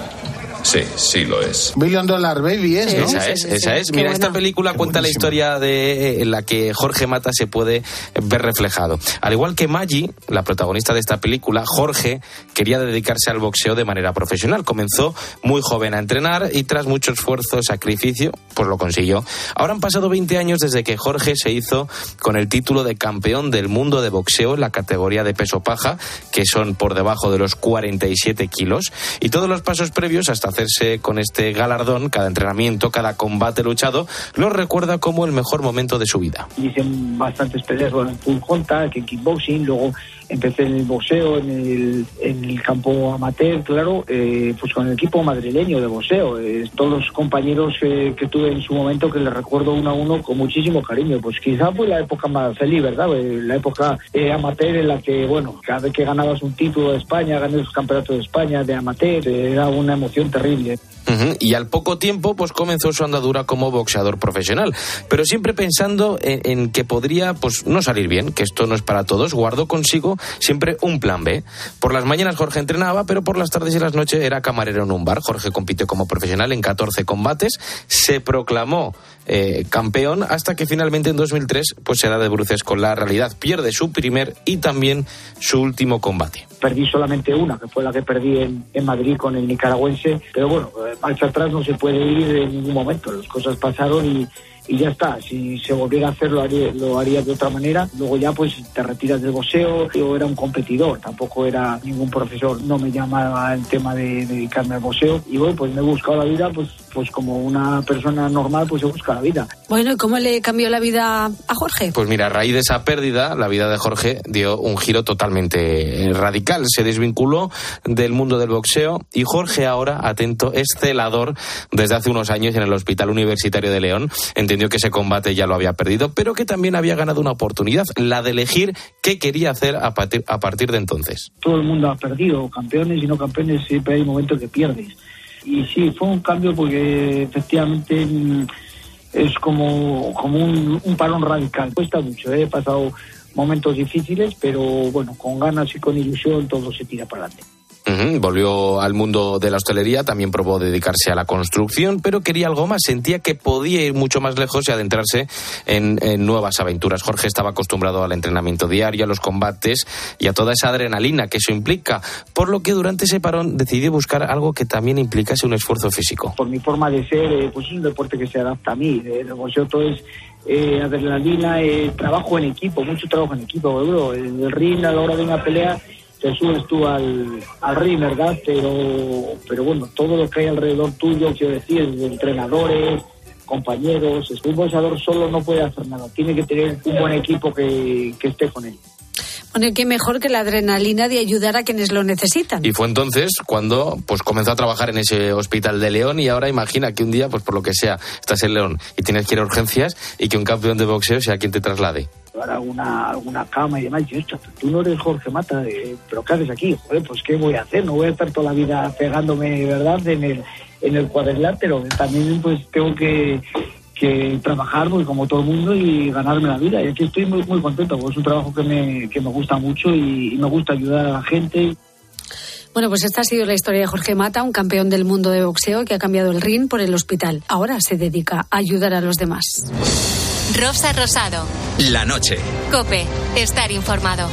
Sí, sí lo es. Billion Dollar Baby es, ¿no? Esa es, esa es. Mira, esta película cuenta la historia de eh, en la que Jorge Mata se puede ver reflejado. Al igual que Maggie, la protagonista de esta película, Jorge quería dedicarse al boxeo de manera profesional. Comenzó muy joven a entrenar y tras mucho esfuerzo, sacrificio, pues lo consiguió. Ahora han pasado 20 años desde que Jorge se hizo con el título de campeón del mundo de boxeo en la categoría de peso paja, que son por debajo de los 47 kilos, y todos los pasos previos hasta hacerse con este galardón, cada entrenamiento, cada combate luchado, lo recuerda como el mejor momento de su vida. Hice bastantes peleas en full contact, en kickboxing, luego empecé en el boxeo, en el, en el campo amateur, claro, eh, pues con el equipo madrileño de boxeo. Eh, todos los compañeros eh, que tuve en su momento que les recuerdo uno a uno con muchísimo cariño. Pues quizá fue la época más feliz, ¿verdad? Eh, la época eh, amateur en la que, bueno, cada vez que ganabas un título de España, gané los campeonatos de España de amateur, era una emoción terrible. Y al poco tiempo, pues comenzó su andadura como boxeador profesional. Pero siempre pensando en, en que podría, pues, no salir bien, que esto no es para todos, guardó consigo siempre un plan B. Por las mañanas Jorge entrenaba, pero por las tardes y las noches era camarero en un bar. Jorge compitió como profesional en 14 combates, se proclamó eh, campeón hasta que finalmente en 2003 pues se da de bruces con la realidad. Pierde su primer y también su último combate. Perdí solamente una, que fue la que perdí en, en Madrid con el nicaragüense, pero bueno, eh, marcha atrás no se puede ir en ningún momento, las cosas pasaron y, y ya está, si se volviera a hacer lo haría, lo haría de otra manera, luego ya pues te retiras del boxeo, yo era un competidor, tampoco era ningún profesor, no me llamaba el tema de dedicarme al boxeo y bueno, pues me he buscado la vida pues, pues como una persona normal pues he buscado la vida. Bueno, ¿y cómo le cambió la vida a Jorge? Pues mira, a raíz de esa pérdida, la vida de Jorge dio un giro totalmente eh, radical. Se desvinculó del mundo del boxeo y Jorge ahora, atento, es celador desde hace unos años en el Hospital Universitario de León. Entendió que ese combate ya lo había perdido, pero que también había ganado una oportunidad, la de elegir qué quería hacer a partir, de entonces. todo el mundo ha perdido, campeones y no campeones, siempre hay momentos que pierdes. Y sí, fue un cambio porque efectivamente mm, es como, como un, un parón radical. Cuesta mucho, ¿eh? he pasado momentos difíciles, pero bueno, con ganas y con ilusión todo se tira para adelante. Ujú, Volvió al mundo de la hostelería, también probó dedicarse a la construcción, pero quería algo más. Sentía que podía ir mucho más lejos y adentrarse en, en nuevas aventuras. Jorge estaba acostumbrado al entrenamiento diario, a los combates y a toda esa adrenalina que eso implica, por lo que durante ese parón decidió buscar algo que también implicase un esfuerzo físico. Por mi forma de ser, eh, pues es un deporte que se adapta a mí. eh, El boxeo todo es eh, adrenalina, eh, trabajo en equipo, mucho trabajo en equipo. bro. En el ring, a la hora de una pelea, te subes tú al, al ring, ¿verdad? Pero, pero bueno, todo lo que hay alrededor tuyo, quiero decir, de entrenadores, compañeros, un boxeador solo no puede hacer nada. Tiene que tener un buen equipo que, que esté con él. Bueno, y qué mejor que la adrenalina de ayudar a quienes lo necesitan. Y fue entonces cuando pues comenzó a trabajar en ese hospital de León y ahora imagina que un día, pues por lo que sea, estás en León y tienes que ir a urgencias y que un campeón de boxeo sea quien te traslade. Llevar alguna, alguna cama y demás. Yo, "Esto, tú no eres Jorge Mata, eh, pero ¿qué haces aquí? Joder, pues ¿qué voy a hacer? No voy a estar toda la vida pegándome, ¿verdad?, en el, en el cuadrilátero. También pues tengo que, que trabajar pues, como todo el mundo y ganarme la vida. Y aquí estoy muy, muy contento, porque es un trabajo que me, que me gusta mucho y, y me gusta ayudar a la gente. Bueno, pues esta ha sido la historia de Jorge Mata, un campeón del mundo de boxeo que ha cambiado el ring por el hospital. Ahora se dedica a ayudar a los demás. Rosa Rosado. La noche. Cope, estar informado.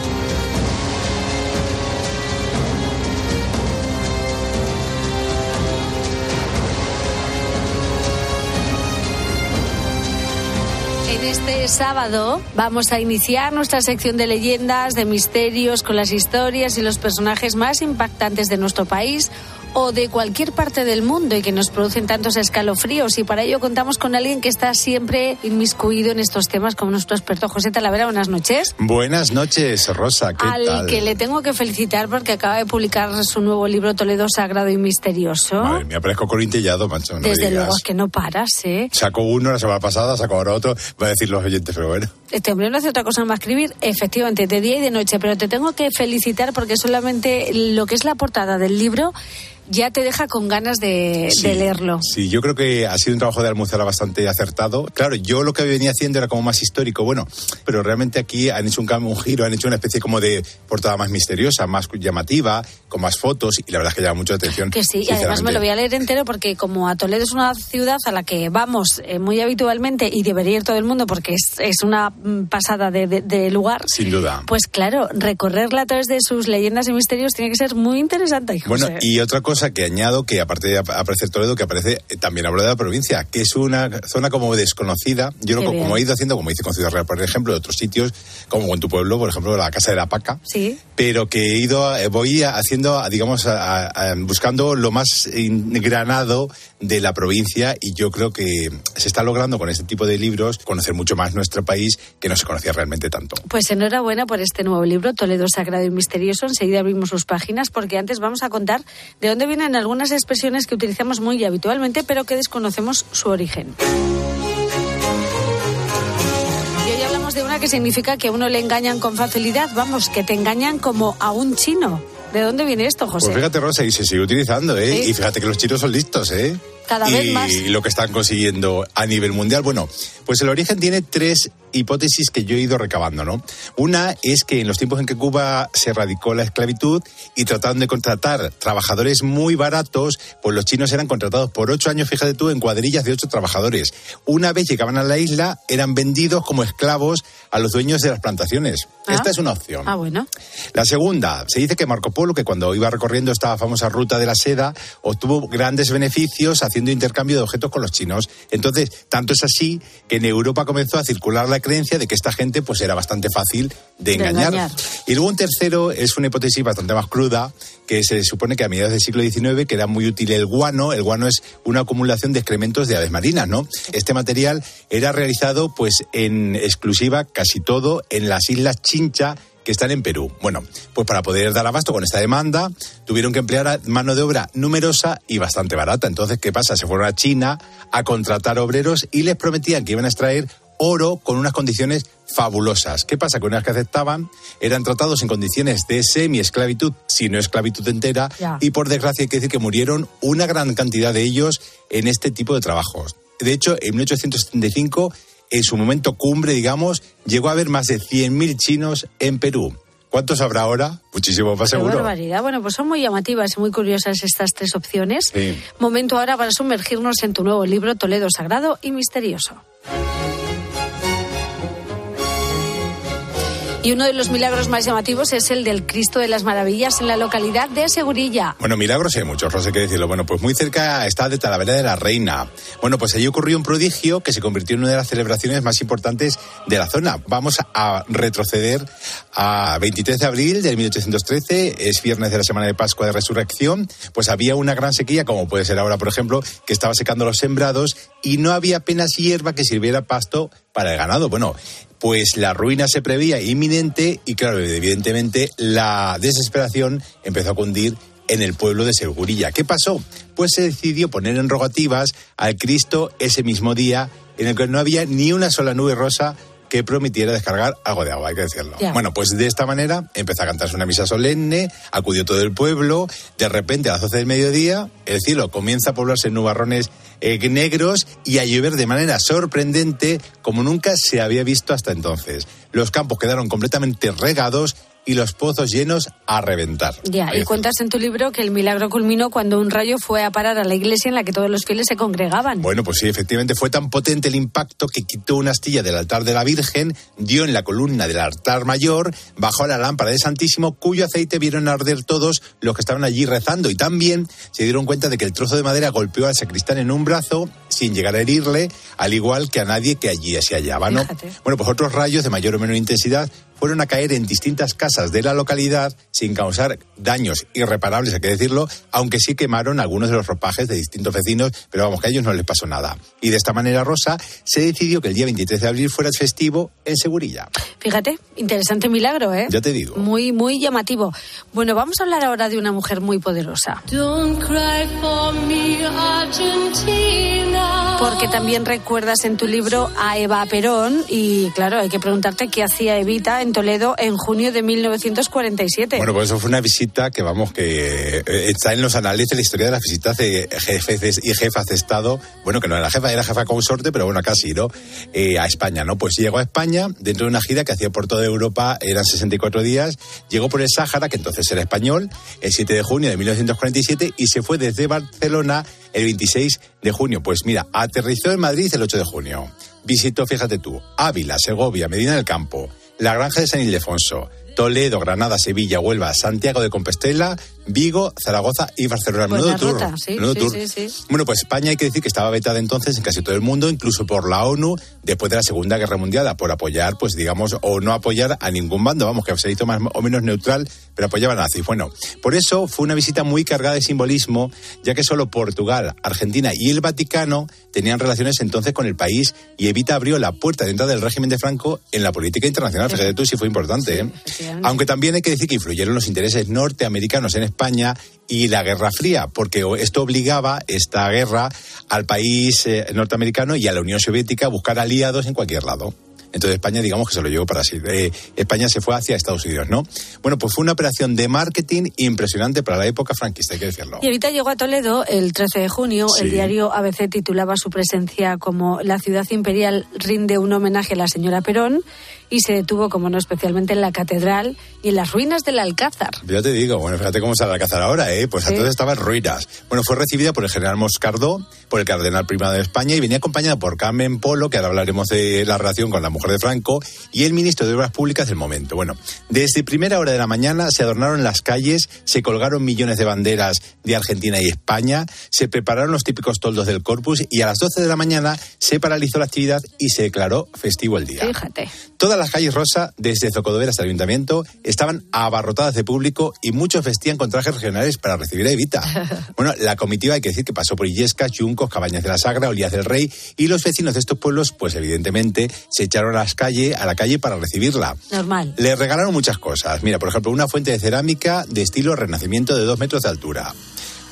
En este sábado vamos a iniciar nuestra sección de leyendas, de misterios, con las historias y los personajes más impactantes de nuestro país o de cualquier parte del mundo y que nos producen tantos escalofríos. Y para ello contamos con alguien que está siempre inmiscuido en estos temas, como nuestro experto José Talavera. Buenas noches. Buenas noches, Rosa. ¿Qué Al tal? que le tengo que felicitar porque acaba de publicar su nuevo libro Toledo Sagrado y Misterioso. Madre mía, parezco corintellado, macho. No me Desde digas. luego es que no paras, ¿eh? Sacó uno la semana pasada, sacó ahora otro. Va a decir los oyentes, pero bueno. Este hombre no hace otra cosa más escribir, efectivamente, de día y de noche, pero te tengo que felicitar porque solamente lo que es la portada del libro ya te deja con ganas de, Sí. de leerlo. Sí, yo creo que ha sido un trabajo de Almuzara bastante acertado. Claro, yo lo que venía haciendo era como más histórico, bueno, pero realmente aquí han hecho un cambio, un giro, han hecho una especie como de portada más misteriosa, más llamativa, con más fotos, y la verdad es que llama mucho la atención. Que sí, y además me lo voy a leer entero porque como a Toledo es una ciudad a la que vamos eh, muy habitualmente y debería ir todo el mundo porque es, es una mm, pasada de, de- de lugar, Sin duda. pues claro, recorrerla a través de sus leyendas y misterios tiene que ser muy interesante. Bueno, José. y otra cosa que añado, que aparte de ap- aparecer Toledo, que aparece eh, también hablo de la provincia, que es una zona como desconocida. Yo bien. como he ido haciendo, como hice con Ciudad Real, por ejemplo, de otros sitios, como en tu pueblo, por ejemplo, la Casa de la Paca, Sí. pero que he ido, eh, voy haciendo, digamos, a- a- buscando lo más engranado de la provincia y yo creo que se está logrando con este tipo de libros conocer mucho más nuestro país que no se conocía realmente tanto. Pues enhorabuena por este nuevo libro, Toledo Sagrado y Misterioso. Enseguida abrimos sus páginas porque antes vamos a contar de dónde vienen algunas expresiones que utilizamos muy habitualmente pero que desconocemos su origen. Y hoy hablamos de una que significa que a uno le engañan con facilidad, vamos, que te engañan como a un chino. ¿De dónde viene esto, José? Pues fíjate, Rosa, y se sigue utilizando, ¿eh? Sí. Y fíjate que los chinos son listos, ¿eh? Cada y vez más. lo que están consiguiendo a nivel mundial. Bueno, pues el origen tiene tres hipótesis que yo he ido recabando, ¿no? Una es que en los tiempos en que Cuba se radicó la esclavitud y trataron de contratar trabajadores muy baratos, pues los chinos eran contratados por ocho años, fíjate tú, en cuadrillas de ocho trabajadores. Una vez llegaban a la isla, eran vendidos como esclavos a los dueños de las plantaciones. Ah. Esta es una opción. Ah, bueno. La segunda, se dice que Marco Polo, que cuando iba recorriendo esta famosa ruta de la seda, obtuvo grandes beneficios haciendo intercambio de objetos con los chinos. Entonces, tanto es así que en Europa comenzó a circular la creencia de que esta gente pues era bastante fácil de engañar. Y luego un tercero es una hipótesis bastante más cruda, que se supone que a mediados del siglo XIX que era muy útil el guano. El guano es una acumulación de excrementos de aves marinas, ¿no? Este material era realizado pues en exclusiva casi todo en las islas Chincha que están en Perú. Bueno, pues para poder dar abasto con esta demanda, tuvieron que emplear mano de obra numerosa y bastante barata. Entonces, ¿qué pasa? Se fueron a China a contratar obreros y les prometían que iban a extraer oro con unas condiciones fabulosas. ¿Qué pasa? Que una vez que aceptaban, eran tratados en condiciones de semi-esclavitud, si no esclavitud entera, y por desgracia hay que decir que murieron una gran cantidad de ellos en este tipo de trabajos. De hecho, en 1875, en su momento cumbre, digamos, llegó a haber más de 100.000 chinos en Perú. ¿Cuántos habrá ahora? Muchísimo más Qué seguro. barbaridad. Bueno, pues son muy llamativas y muy curiosas estas tres opciones. Sí. Momento ahora para sumergirnos en tu nuevo libro Toledo Sagrado y Misterioso. Y uno de los milagros más llamativos es el del Cristo de las Maravillas en la localidad de Segurilla. Bueno, milagros hay muchos, Rosa, hay que decirlo. Bueno, pues muy cerca está de Talavera de la Reina. Bueno, pues allí ocurrió un prodigio que se convirtió en una de las celebraciones más importantes de la zona. Vamos a retroceder a 23 de abril del 1813, es viernes de la semana de Pascua de Resurrección, pues había una gran sequía, como puede ser ahora, por ejemplo, que estaba secando los sembrados y no había apenas hierba que sirviera pasto para el ganado. Bueno, pues la ruina se prevía inminente y claro, evidentemente la desesperación empezó a cundir en el pueblo de Segurilla. ¿Qué pasó? Pues se decidió poner en rogativas al Cristo ese mismo día en el que no había ni una sola nube rosa que prometiera descargar algo de agua, hay que decirlo. Bueno, pues de esta manera empezó a cantarse una misa solemne, acudió todo el pueblo, de repente a las 12 del mediodía el cielo comienza a poblarse en nubarrones eh, negros y a llover de manera sorprendente como nunca se había visto hasta entonces. Los campos quedaron completamente regados y los pozos llenos a reventar. Ya, y cuentas en tu libro que el milagro culminó cuando un rayo fue a parar a la iglesia en la que todos los fieles se congregaban. Bueno, pues sí, efectivamente fue tan potente el impacto que quitó una astilla del altar de la Virgen, dio en la columna del altar mayor, bajó a la lámpara de Santísimo, cuyo aceite vieron arder todos los que estaban allí rezando. Y también se dieron cuenta de que el trozo de madera golpeó al sacristán en un brazo sin llegar a herirle, al igual que a nadie que allí se hallaba, ¿no? Fíjate. Bueno, pues otros rayos de mayor o menor intensidad fueron a caer en distintas casas de la localidad sin causar daños irreparables, hay que decirlo, aunque sí quemaron algunos de los ropajes de distintos vecinos, pero vamos, que a ellos no les pasó nada. Y de esta manera, Rosa, se decidió que el día 23 de abril fuera festivo en Segurilla. Fíjate, interesante milagro, ¿eh? Ya te digo. Muy, muy llamativo. Bueno, vamos a hablar ahora de una mujer muy poderosa. Don't cry for me, Argentina. Porque también recuerdas en tu libro a Eva Perón y claro, hay que preguntarte qué hacía Evita en Toledo en junio de 1947. Bueno, pues eso fue una visita que, vamos, que eh, está en los anales de la historia de las visitas de jefes y jefas de Estado. Bueno, que no era jefa, era jefa consorte, pero bueno, casi, ¿no? Eh, a España, ¿no? Pues llegó a España dentro de una gira que hacía por toda Europa, eran 64 días. Llegó por el Sáhara, que entonces era español, el 7 de junio de 1947 y se fue desde Barcelona el 26 de junio. Pues mira, aterrizó en Madrid el 8 de junio. Visitó, fíjate tú, Ávila, Segovia, Medina del Campo, la Granja de San Ildefonso, Toledo, Granada, Sevilla, Huelva, Santiago de Compostela, Vigo, Zaragoza y Barcelona. Buena Menudo tour. ruta, sí, menudo sí, tour. sí. Bueno, pues España hay que decir que estaba vetada entonces en casi todo el mundo, incluso por la ONU, después de la Segunda Guerra Mundial, por apoyar, pues digamos, o no apoyar a ningún bando, vamos, que se hizo más o menos neutral, pero apoyaba a nazis. Bueno, por eso fue una visita muy cargada de simbolismo, ya que solo Portugal, Argentina y el Vaticano tenían relaciones entonces con el país y Evita abrió la puerta de entrada del régimen de Franco en la política internacional. Fíjate tú si fue importante, ¿eh? Aunque también hay que decir que influyeron los intereses norteamericanos en España y la Guerra Fría, porque esto obligaba esta guerra al país eh, norteamericano y a la Unión Soviética a buscar aliados en cualquier lado. Entonces España, digamos que se lo llevó para sí. Eh, España se fue hacia Estados Unidos, ¿no? Bueno, pues fue una operación de marketing impresionante para la época franquista, hay que decirlo. Y Evita llegó a Toledo el 13 de junio. Sí. El diario ABC titulaba su presencia como La ciudad imperial rinde un homenaje a la señora Perón y se detuvo, como no, especialmente en la catedral y en las ruinas del Alcázar. Ya te digo, bueno, fíjate cómo está la Alcázar ahora, ¿eh? Pues Sí. entonces estaba en ruinas. Bueno, fue recibida por el general Moscardó, por el cardenal primado de España y venía acompañada por Carmen Polo, que ahora hablaremos de la relación con la mujer de Franco, y el ministro de Obras Públicas del momento. Bueno, desde primera hora de la mañana se adornaron las calles, se colgaron millones de banderas de Argentina y España, se prepararon los típicos toldos del Corpus y a las 12 de la mañana se paralizó la actividad y se declaró festivo el día. Fíjate. Todas las calles Rosa, desde Zocodovera hasta el Ayuntamiento, estaban abarrotadas de público y muchos vestían con trajes regionales para recibir a Evita. Bueno, la comitiva hay que decir que pasó por Illescas, Yuncos, Cabañas de la Sagra, Olías del Rey y los vecinos de estos pueblos, pues evidentemente se echaron a, las calle, a la calle para recibirla. Normal. Le regalaron muchas cosas. Mira, por ejemplo, una fuente de cerámica de estilo renacimiento de dos metros de altura.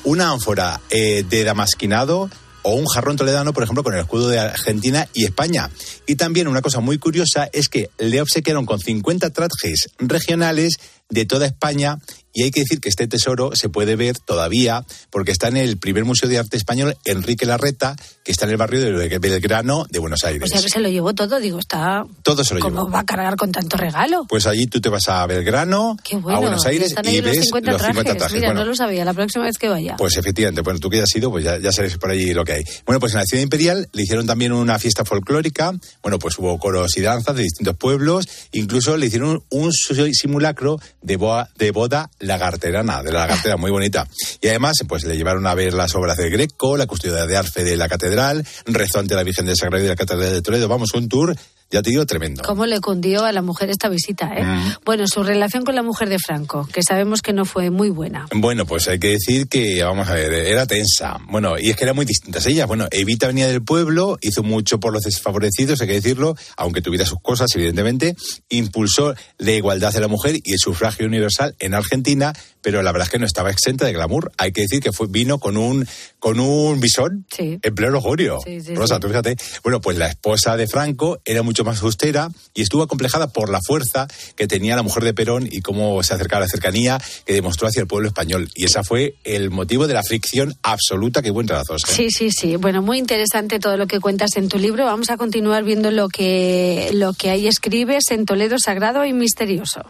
Una ánfora eh, de damasquinado o un jarrón toledano, por ejemplo, con el escudo de Argentina y España. Y también una cosa muy curiosa es que le obsequiaron con 50 trajes regionales de toda España y hay que decir que este tesoro se puede ver todavía porque está en el primer Museo de Arte Español Enrique Larreta, que está en el barrio de Belgrano de Buenos O Aires. sea que se lo llevó todo, digo, está. Todo se lo ¿Cómo llevó. va a cargar con tanto regalo? Pues allí tú te vas a Belgrano, bueno. a Buenos Aires y los ves 50 los 50 trajes. Mira, Bueno, no lo sabía. La próxima vez que vaya. pues efectivamente, bueno, tú que ya has ido, pues ya, ya sabes por allí lo que hay. Bueno, pues en la ciudad imperial le hicieron también una fiesta folclórica, bueno, pues hubo coros y danzas de distintos pueblos, incluso le hicieron un simulacro de, boa- de boda lagarterana, de la lagartera, muy bonita. Y además, pues le llevaron a ver las obras de Greco, la custodia de Arfe de la catedral, rezó ante la Virgen del Sagrario de la Catedral de Toledo, vamos, un tour, ya te digo, tremendo. ¿Cómo le cundió a la mujer esta visita, eh? Mm. Bueno, su relación con la mujer de Franco, que sabemos que no fue muy buena. Bueno, pues hay que decir que, vamos a ver, era tensa. Bueno, y es que eran muy distintas ellas. Bueno, Evita venía del pueblo, hizo mucho por los desfavorecidos, hay que decirlo, aunque tuviera sus cosas, evidentemente. Impulsó la igualdad de la mujer y el sufragio universal en Argentina, pero la verdad es que no estaba exenta de glamour. Hay que decir que fue, vino con un, con un bisón Sí. en pleno julio. Sí, sí, Rosa, tú fíjate. Bueno, pues la esposa de Franco era mucho más austera y estuvo acomplejada por la fuerza que tenía la mujer de Perón y cómo se acercaba a la cercanía que demostró hacia el pueblo español. Y esa fue el motivo de la fricción absoluta que hubo entre las dos. ¿eh? Sí, sí, sí. Bueno, muy interesante todo lo que cuentas en tu libro. Vamos a continuar viendo lo que, lo que ahí escribes en Toledo Sagrado y Misterioso.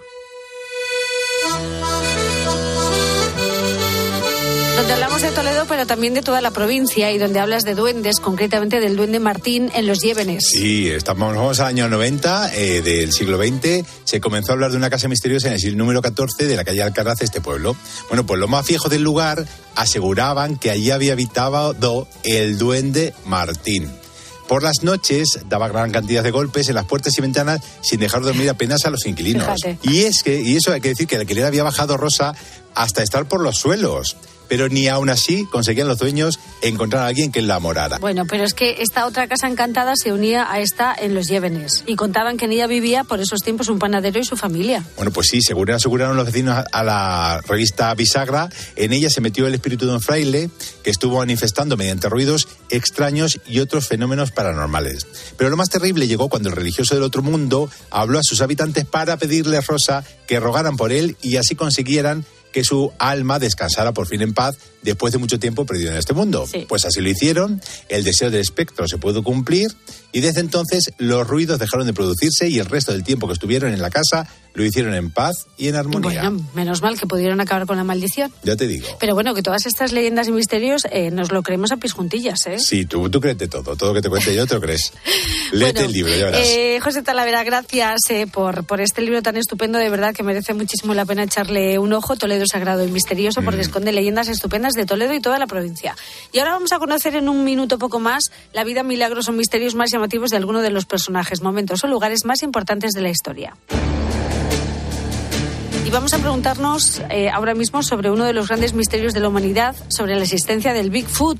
Donde hablamos de Toledo, pero también de toda la provincia y donde hablas de duendes, concretamente del duende Martín en los Llévenes. Sí, estamos vamos al año 90 eh, del siglo XX. Se comenzó a hablar de una casa misteriosa en el siglo número 14 de la calle Alcaraz este pueblo. Bueno, pues los más viejos del lugar aseguraban que allí había habitado el duende Martín. Por las noches daba gran cantidad de golpes en las puertas y ventanas sin dejar dormir apenas a los inquilinos. Fíjate. Y es que, y eso hay que decir que el alquiler había bajado Rosa hasta estar por los suelos. Pero ni aún así conseguían los dueños encontrar a alguien que la morara. Bueno, pero es que esta otra casa encantada se unía a esta en los Llévenes y contaban que en ella vivía por esos tiempos un panadero y su familia. Bueno, pues sí, según aseguraron los vecinos a la revista Bisagra, en ella se metió el espíritu de un fraile que estuvo manifestando mediante ruidos extraños y otros fenómenos paranormales. Pero lo más terrible llegó cuando el religioso del otro mundo habló a sus habitantes para pedirles, Rosa, que rogaran por él y así consiguieran que su alma descansara por fin en paz después de mucho tiempo perdido en este mundo. Sí. Pues así lo hicieron, el deseo del espectro se pudo cumplir y desde entonces los ruidos dejaron de producirse y el resto del tiempo que estuvieron en la casa lo hicieron en paz y en armonía. Bueno, menos mal que pudieron acabar con la maldición. Ya te digo. Pero bueno, que todas estas leyendas y misterios eh, nos lo creemos a pis juntillas, ¿eh? Sí, tú, tú créete todo, todo lo que te cuente yo te lo crees. Léete Bueno, el libro, ya verás. eh, José Talavera, gracias eh, por, por este libro tan estupendo, de verdad que merece muchísimo la pena echarle un ojo. Toledo Sagrado y Misterioso, porque Mm. esconde leyendas estupendas de Toledo y toda la provincia. Y ahora vamos a conocer en un minuto poco más la vida, milagros o misterios más llamativos de alguno de los personajes, momentos o lugares más importantes de la historia. Y vamos a preguntarnos eh, ahora mismo sobre uno de los grandes misterios de la humanidad, sobre la existencia del Bigfoot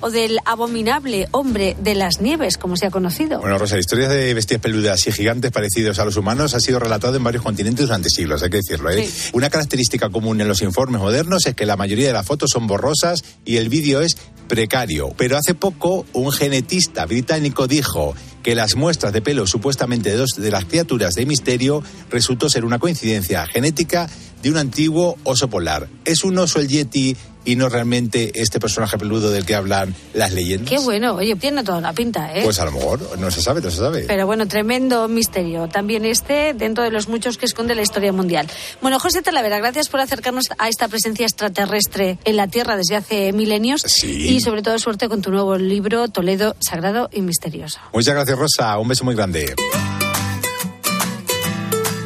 o del abominable hombre de las nieves, como se ha conocido. Bueno, Rosa, la historia de bestias peludas y gigantes parecidos a los humanos ha sido relatado en varios continentes durante siglos, hay que decirlo. ¿eh? Sí. Una característica común en los informes modernos es que la mayoría de las fotos son borrosas y el vídeo es precario. Pero hace poco un genetista británico dijo que las muestras de pelo supuestamente de dos de las criaturas de misterio resultó ser una coincidencia genética de un antiguo oso polar. ¿Es un oso el yeti y no realmente este personaje peludo del que hablan las leyendas? Qué bueno, oye, tiene toda la pinta, ¿eh? Pues a lo mejor, no se sabe, no se sabe. Pero bueno, tremendo misterio. También este dentro de los muchos que esconde la historia mundial. Bueno, José Talavera, gracias por acercarnos a esta presencia extraterrestre en la Tierra desde hace milenios. Sí. Y sobre todo suerte con tu nuevo libro, Toledo, Sagrado y Misterioso. Muchas gracias, Rosa. Un beso muy grande.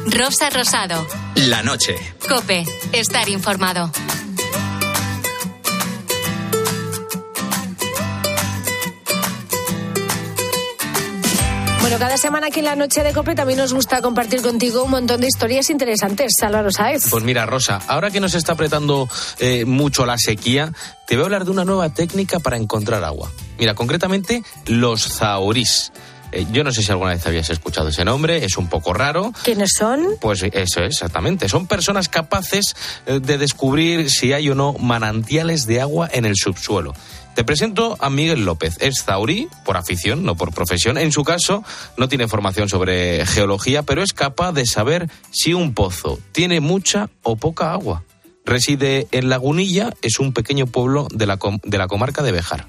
Rosa Rosado. La noche. Cope. Estar informado. Bueno, cada semana aquí en la noche de Cope también nos gusta compartir contigo un montón de historias interesantes. Álvaro Saez. Pues mira, Rosa, ahora que nos está apretando eh, mucho la sequía, te voy a hablar de una nueva técnica para encontrar agua. Mira, concretamente los zaurís. Eh, yo no sé si alguna vez habías escuchado ese nombre, es un poco raro. ¿Quiénes son? Pues eso, exactamente. Son personas capaces eh, de descubrir si hay o no manantiales de agua en el subsuelo. Te presento a Miguel López. Es zaurí por afición, no por profesión. En su caso, no tiene formación sobre geología, pero es capaz de saber si un pozo tiene mucha o poca agua. Reside en Lagunilla, es un pequeño pueblo de la, com- de la comarca de Bejar.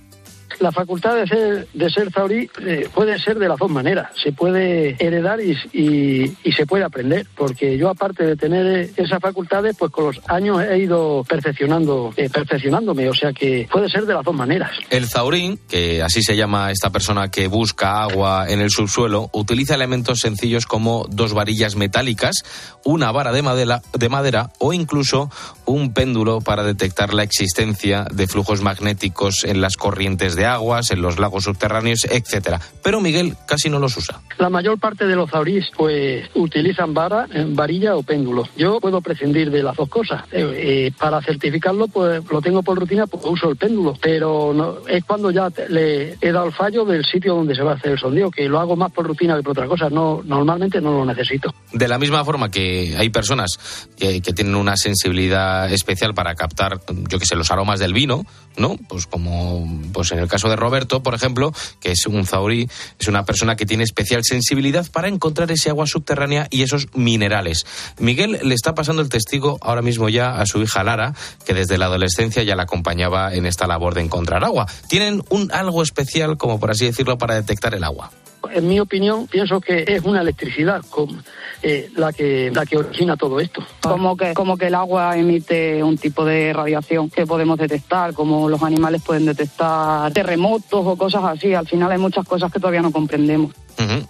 La facultad de ser, de ser zaurí eh, puede ser de las dos maneras. Se puede heredar y, y- y se puede aprender. Porque yo, aparte de tener esas facultades, pues con los años he ido perfeccionando, eh, perfeccionándome. O sea que puede ser de las dos maneras. El zaurín, que así se llama esta persona que busca agua en el subsuelo, utiliza elementos sencillos como dos varillas metálicas, una vara de madera, de madera o incluso un péndulo para detectar la existencia de flujos magnéticos en las corrientes de aguas, en los lagos subterráneos, etcétera. Pero Miguel casi no los usa. La mayor parte de los zaurís pues utilizan vara, eh, varilla o péndulo. Yo puedo prescindir de las dos cosas. Eh, eh, para certificarlo pues lo tengo por rutina, pues uso el péndulo. Pero no, es cuando ya te- le he dado el fallo del sitio donde se va a hacer el sondeo, que lo hago más por rutina que por otra cosa. No, normalmente no lo necesito. De la misma forma que hay personas que, que tienen una sensibilidad especial para captar, yo que sé, los aromas del vino, ¿no? Pues como pues en el caso de Roberto, por ejemplo, que es un zaurí, es una persona que tiene especial sensibilidad para encontrar ese agua subterránea y esos minerales. Miguel le está pasando el testigo ahora mismo ya a su hija Lara, que desde la adolescencia ya la acompañaba en esta labor de encontrar agua. Tienen un algo especial, como por así decirlo, para detectar el agua. En mi opinión, pienso que es una electricidad con, eh, la que la que origina todo esto. Como que, como que el agua emite un tipo de radiación que podemos detectar, como los animales pueden detectar terremotos o cosas así. Al final hay muchas cosas que todavía no comprendemos.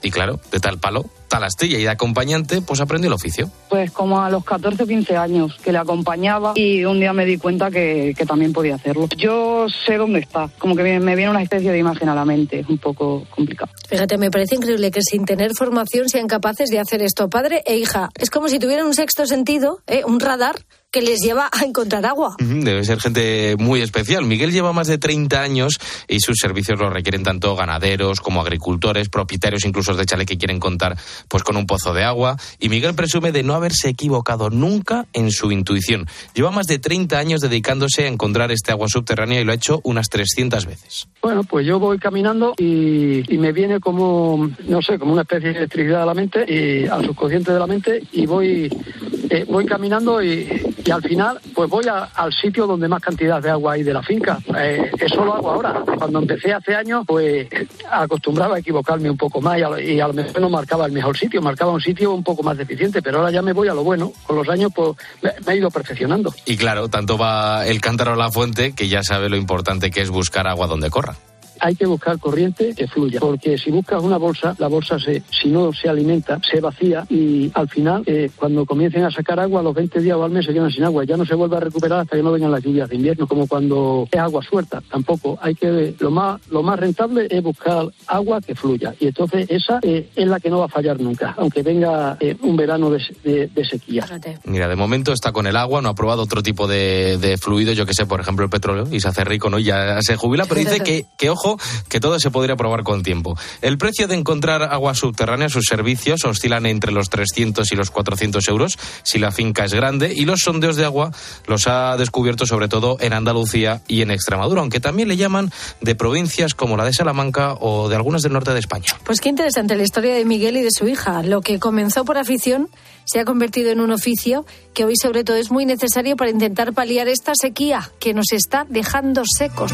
Y claro, de tal palo, tal astilla y de acompañante, pues aprendió el oficio. Pues como a los 14 o 15 años que le acompañaba y un día me di cuenta que, que también podía hacerlo. Yo sé dónde está, como que me, me viene una especie de imagen a la mente, es un poco complicado. Fíjate, me parece increíble que sin tener formación sean capaces de hacer esto, padre e hija. Es como si tuvieran un sexto sentido, ¿eh? un radar que les lleva a encontrar agua. Debe ser gente muy especial. Miguel lleva más de 30 años y sus servicios los requieren tanto ganaderos como agricultores, propietarios incluso de chale que quieren contar pues con un pozo de agua. Y Miguel presume de no haberse equivocado nunca en su intuición. Lleva más de 30 años dedicándose a encontrar este agua subterránea y lo ha hecho unas 300 veces. Bueno, pues yo voy caminando y, y me viene como, no sé, como una especie de electricidad a la mente, y al subconsciente de la mente, y voy, eh, voy caminando y, y al final, pues voy al sitio donde más cantidad de agua hay de la finca. Eh, eso lo hago ahora. Cuando empecé hace años, pues acostumbraba a equivocarme un poco más y a, y a lo mejor no marcaba el mejor sitio, marcaba un sitio un poco más deficiente, pero ahora ya me voy a lo bueno. Con los años, pues me, me he ido perfeccionando. Y claro, tanto va el cántaro a la fuente que ya sabe lo importante que es buscar agua donde corra. Hay que buscar corriente que fluya, porque si buscas una bolsa, la bolsa se, si no se alimenta, se vacía y al final, eh, cuando comiencen a sacar agua, a los 20 días o al mes se quedan sin agua. Ya no se vuelve a recuperar hasta que no vengan las lluvias de invierno, como cuando es agua suelta. Tampoco hay que, lo más, lo más rentable es buscar agua que fluya. Y entonces esa eh, es la que no va a fallar nunca, aunque venga eh, un verano de, de- de sequía. Mira, de momento está con el agua, no ha probado otro tipo de, de fluido, yo que sé, por ejemplo el petróleo, y se hace rico, ¿no? Y ya se jubila, pero dice que, que, ojo, que todo se podría probar con tiempo. El precio de encontrar agua subterránea, sus servicios, oscilan entre los 300 y los 400 euros si la finca es grande, y los sondeos de agua los ha descubierto sobre todo en Andalucía y en Extremadura, aunque también le llaman de provincias como la de Salamanca o de algunas del norte de España. Pues qué interesante la historia de Miguel y de su hija. Lo que comenzó por afición se ha convertido en un oficio que hoy sobre todo es muy necesario para intentar paliar esta sequía que nos está dejando secos.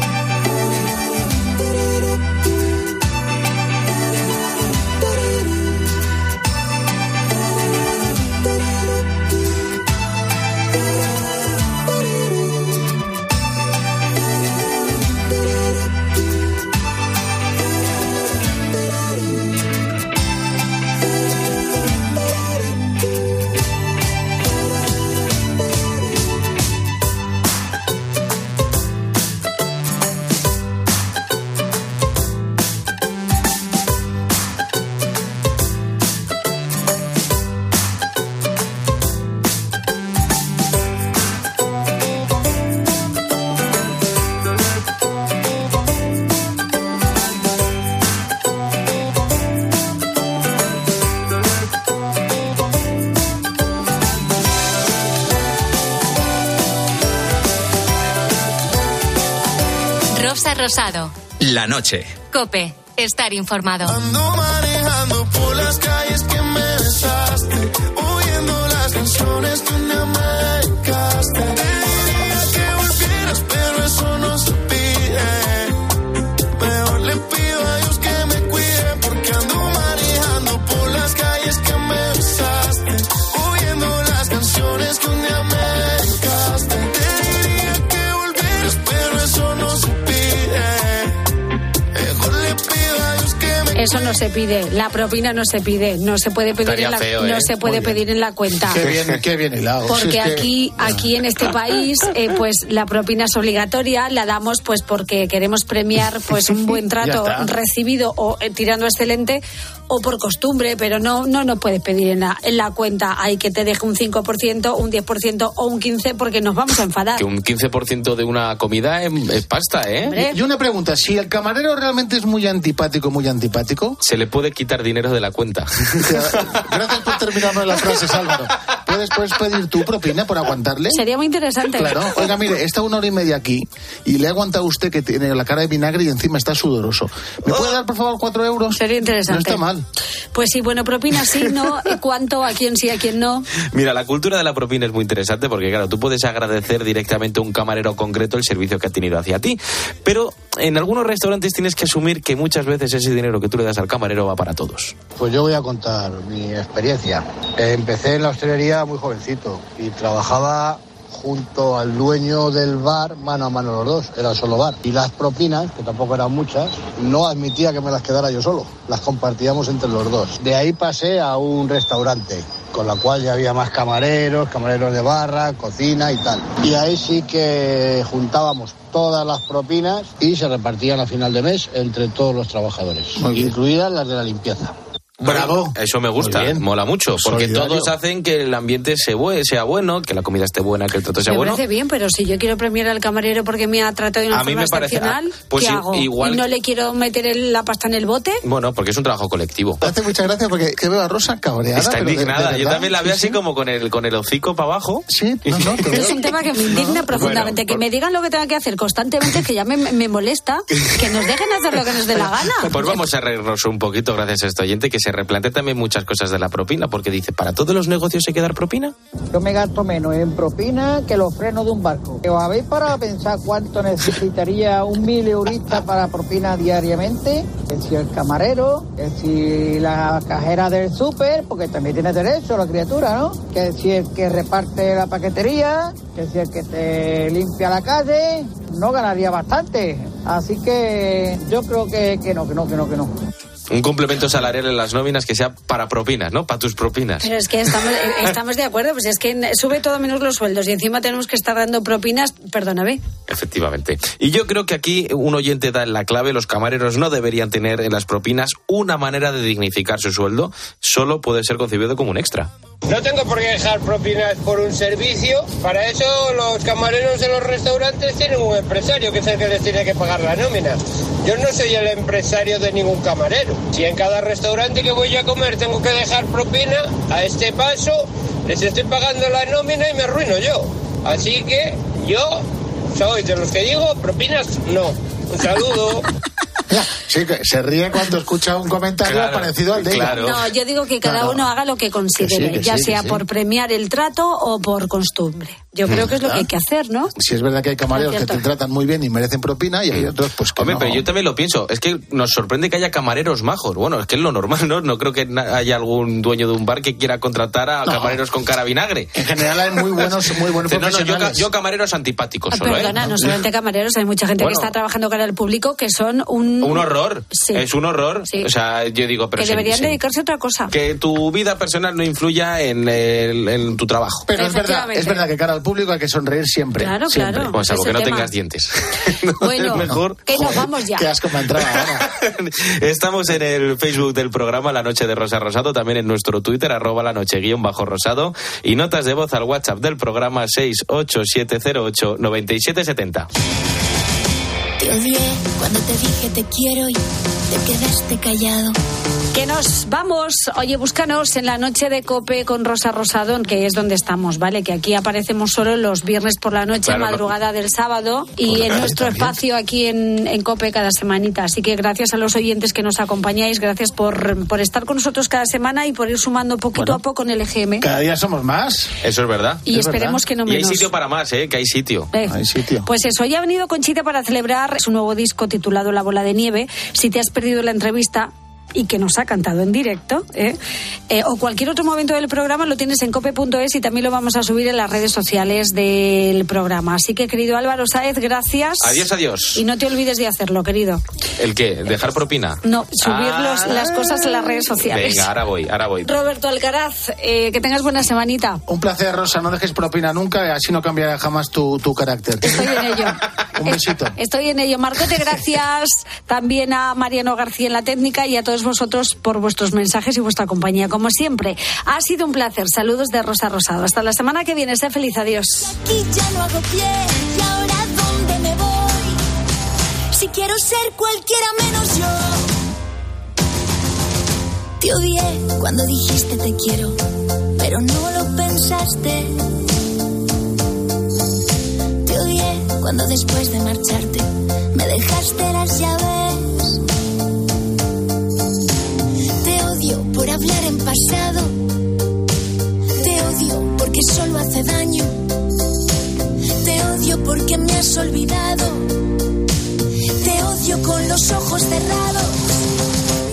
Rosado. La noche. Cope. Estar informado. Ando manejando por las calles que me besaste, oyendo las canciones que me dedicaste. Eso no se pide, la propina no se pide, no se puede pedir, Estaría en la, feo, no ¿eh? se puede Muy bien. pedir en la cuenta. Qué bien, qué bien hilado. Porque Si es que- aquí, aquí en este país, eh, pues la propina es obligatoria, la damos pues porque queremos premiar pues un buen trato recibido o eh, tirando excelente o por costumbre, pero no no nos puedes pedir en la, en la cuenta. Hay que te deje un 5%, un 10% o un 15% porque nos vamos a enfadar. Que un 15% de una comida es, es pasta, ¿eh? Y una pregunta, si el camarero realmente es muy antipático, muy antipático, Se le puede quitar dinero de la cuenta. gracias por terminarme las frases, Álvaro. ¿Puedes, puedes pedir tu propina por aguantarle? Sería muy interesante. Claro, oiga, mire, está una hora y media aquí y le ha aguantado usted que tiene la cara de vinagre y encima está sudoroso. ¿Me puede dar, por favor, cuatro euros? Sería interesante. No está mal. Pues sí, bueno, propina sí, no, cuánto, a quién sí, a quién no. Mira, la cultura de la propina es muy interesante porque, claro, tú puedes agradecer directamente a un camarero concreto el servicio que ha tenido hacia ti, pero en algunos restaurantes tienes que asumir que muchas veces ese dinero que tú le das al camarero va para todos. Pues yo voy a contar mi experiencia. Empecé en la hostelería muy jovencito y trabajaba junto al dueño del bar, mano a mano los dos, era solo bar. Y las propinas, que tampoco eran muchas, no admitía que me las quedara yo solo, las compartíamos entre los dos. De ahí pasé a un restaurante, con la cual ya había más camareros, camareros de barra, cocina y tal. Y ahí sí que juntábamos todas las propinas y se repartían a final de mes entre todos los trabajadores, incluidas las de la limpieza. Bravo. Eso me gusta, mola mucho, porque Solidario. todos hacen que el ambiente se bue- sea bueno, que la comida esté buena, que el trato sea Me bueno. parece bien, pero si yo quiero premiar al camarero porque me ha tratado de una A mí forma me parece- excepcional, ah, pues ¿qué i- hago? igual- ¿Y no le quiero meter el- la pasta en el bote? Bueno, porque es un trabajo colectivo. Me hace mucha gracia porque que veo a Rosa cabreada. Está pero de- de indignada. Yo también la veo sí, así como con el, con el hocico para abajo. Sí, no, no, te Es un tema que me indigna profundamente. que me digan lo que tenga que hacer constantemente, que ya me, me molesta. Que nos dejen hacer lo que nos dé la gana. Pues vamos a reírnos un poquito gracias a este oyente que se replantea también muchas cosas de la propina, porque dice, ¿para todos los negocios hay que dar propina? Yo me gasto menos en propina que los frenos de un barco. ¿Os habéis parado a pensar cuánto necesitaría un mil eurista para propina diariamente? Que si el camarero, que si la cajera del súper, porque también tiene derecho la criatura, ¿no? Que si el que reparte la paquetería, que si el que te limpia la calle, no ganaría bastante. Así que yo creo que, que no, que no, que no, que no. Un complemento salarial en las nóminas que sea para propinas, ¿no? Para tus propinas. Pero es que estamos, eh, estamos de acuerdo, pues es que sube todo menos los sueldos y encima tenemos que estar dando propinas, perdóname. Efectivamente. Y yo creo que aquí un oyente da en la clave, los camareros no deberían tener en las propinas una manera de dignificar su sueldo, solo puede ser concebido como un extra. No tengo por qué dejar propinas por un servicio. Para eso los camareros de los restaurantes tienen un empresario que es el que les tiene que pagar la nómina. Yo no soy el empresario de ningún camarero. Si en cada restaurante que voy a comer tengo que dejar propina, a este paso les estoy pagando la nómina y me arruino yo. Así que yo soy de los que digo propinas no. Un saludo. Sí, se ríe cuando escucha un comentario Claro, parecido al de ella. No, yo digo que cada Claro. uno haga lo que considere, Que sí, que ya sí, sea sí. por premiar el trato o por costumbre. Yo creo que es lo que hay que hacer, ¿no? Si es verdad que hay camareros que te tratan muy bien y merecen propina y hay otros pues que Hombre, no. pero yo también lo pienso. Es que nos sorprende que haya camareros majos. Bueno, es que es lo normal, ¿no? No creo que haya algún dueño de un bar que quiera contratar a No. camareros con cara vinagre. En general hay muy buenos, muy buenos No, no, yo, camareros antipáticos solo, Ah, Perdona, ¿eh? no solamente camareros, hay mucha gente Bueno. que está trabajando cara al público que son un... Un horror. Sí. Es un horror. Sí. O sea, yo digo, pero que sí, deberían sí. dedicarse a otra cosa. que tu vida personal no influya en, el- en tu trabajo. Pero es verdad, es verdad que cara al público hay que sonreír siempre. Claro, siempre. claro. Pues salvo que no tema. tengas dientes. Bueno, es mejor. que nos vamos ya. Qué asco me ha entrado ahora. Estamos en el Facebook del programa La Noche de Rosa Rosado, también en nuestro Twitter, arroba la noche guion bajo rosado, y notas de voz al WhatsApp del programa 687089770. Te odié cuando te dije te quiero y te quedaste callado. Que nos vamos. Oye, búscanos en la noche de Cope con Rosa Rosado, que es donde estamos, ¿vale? Que aquí aparecemos solo los viernes por la noche, Claro, no. madrugada del sábado, y en nuestro también. espacio aquí en, en Cope cada semanita. Así que gracias a los oyentes que nos acompañáis, gracias por, por estar con nosotros cada semana y por ir sumando poquito a poco en el EGM. Cada día somos más. Eso es verdad. Y Es esperemos verdad. que no Y hay menos. sitio para más, ¿eh? Que hay sitio. Eh, Hay sitio. Pues eso, hoy ha venido Conchita para celebrar su nuevo disco titulado La Bola de Nieve. Si te has perdido la entrevista y que nos ha cantado en directo, ¿eh? Eh, o cualquier otro momento del programa, lo tienes en cope.es y también lo vamos a subir en las redes sociales del programa. Así que, querido Álvaro Sáez, gracias. Adiós, adiós. Y no te olvides de hacerlo, querido. ¿El qué? ¿Dejar propina? No, subir Ah. los- las cosas en las redes sociales. Venga, ahora voy, ahora voy. Roberto Alcaraz, eh, que tengas buena semanita. Un placer, Rosa. No dejes propina nunca, así no cambiará jamás tu, tu carácter. Estoy en ello. Un besito. Estoy en ello. Marcote, gracias también a Mariano García en la técnica y a vosotros por vuestros mensajes y vuestra compañía, como siempre. Ha sido un placer. Saludos de Rosa Rosado. Hasta la semana que viene. Sé feliz. Adiós. Aquí ya no hago pie y ahora dónde me voy. Si quiero ser cualquiera menos yo. Te odié cuando dijiste te quiero, pero no lo pensaste. Te odié cuando después de marcharte me dejaste las llaves. Pasado. Te odio porque solo hace daño. Te odio porque me has olvidado. Te odio con los ojos cerrados.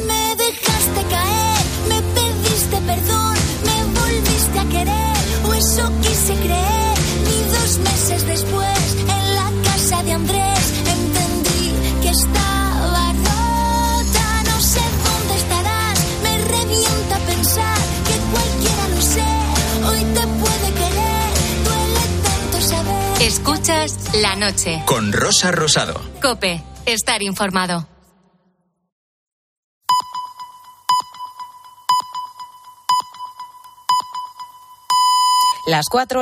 Me dejaste caer, me pediste perdón, me volviste a querer, o eso quise creer. Y dos meses después, Escuchas la noche. Con Rosa Rosado. Cope, estar informado. Las cuatro.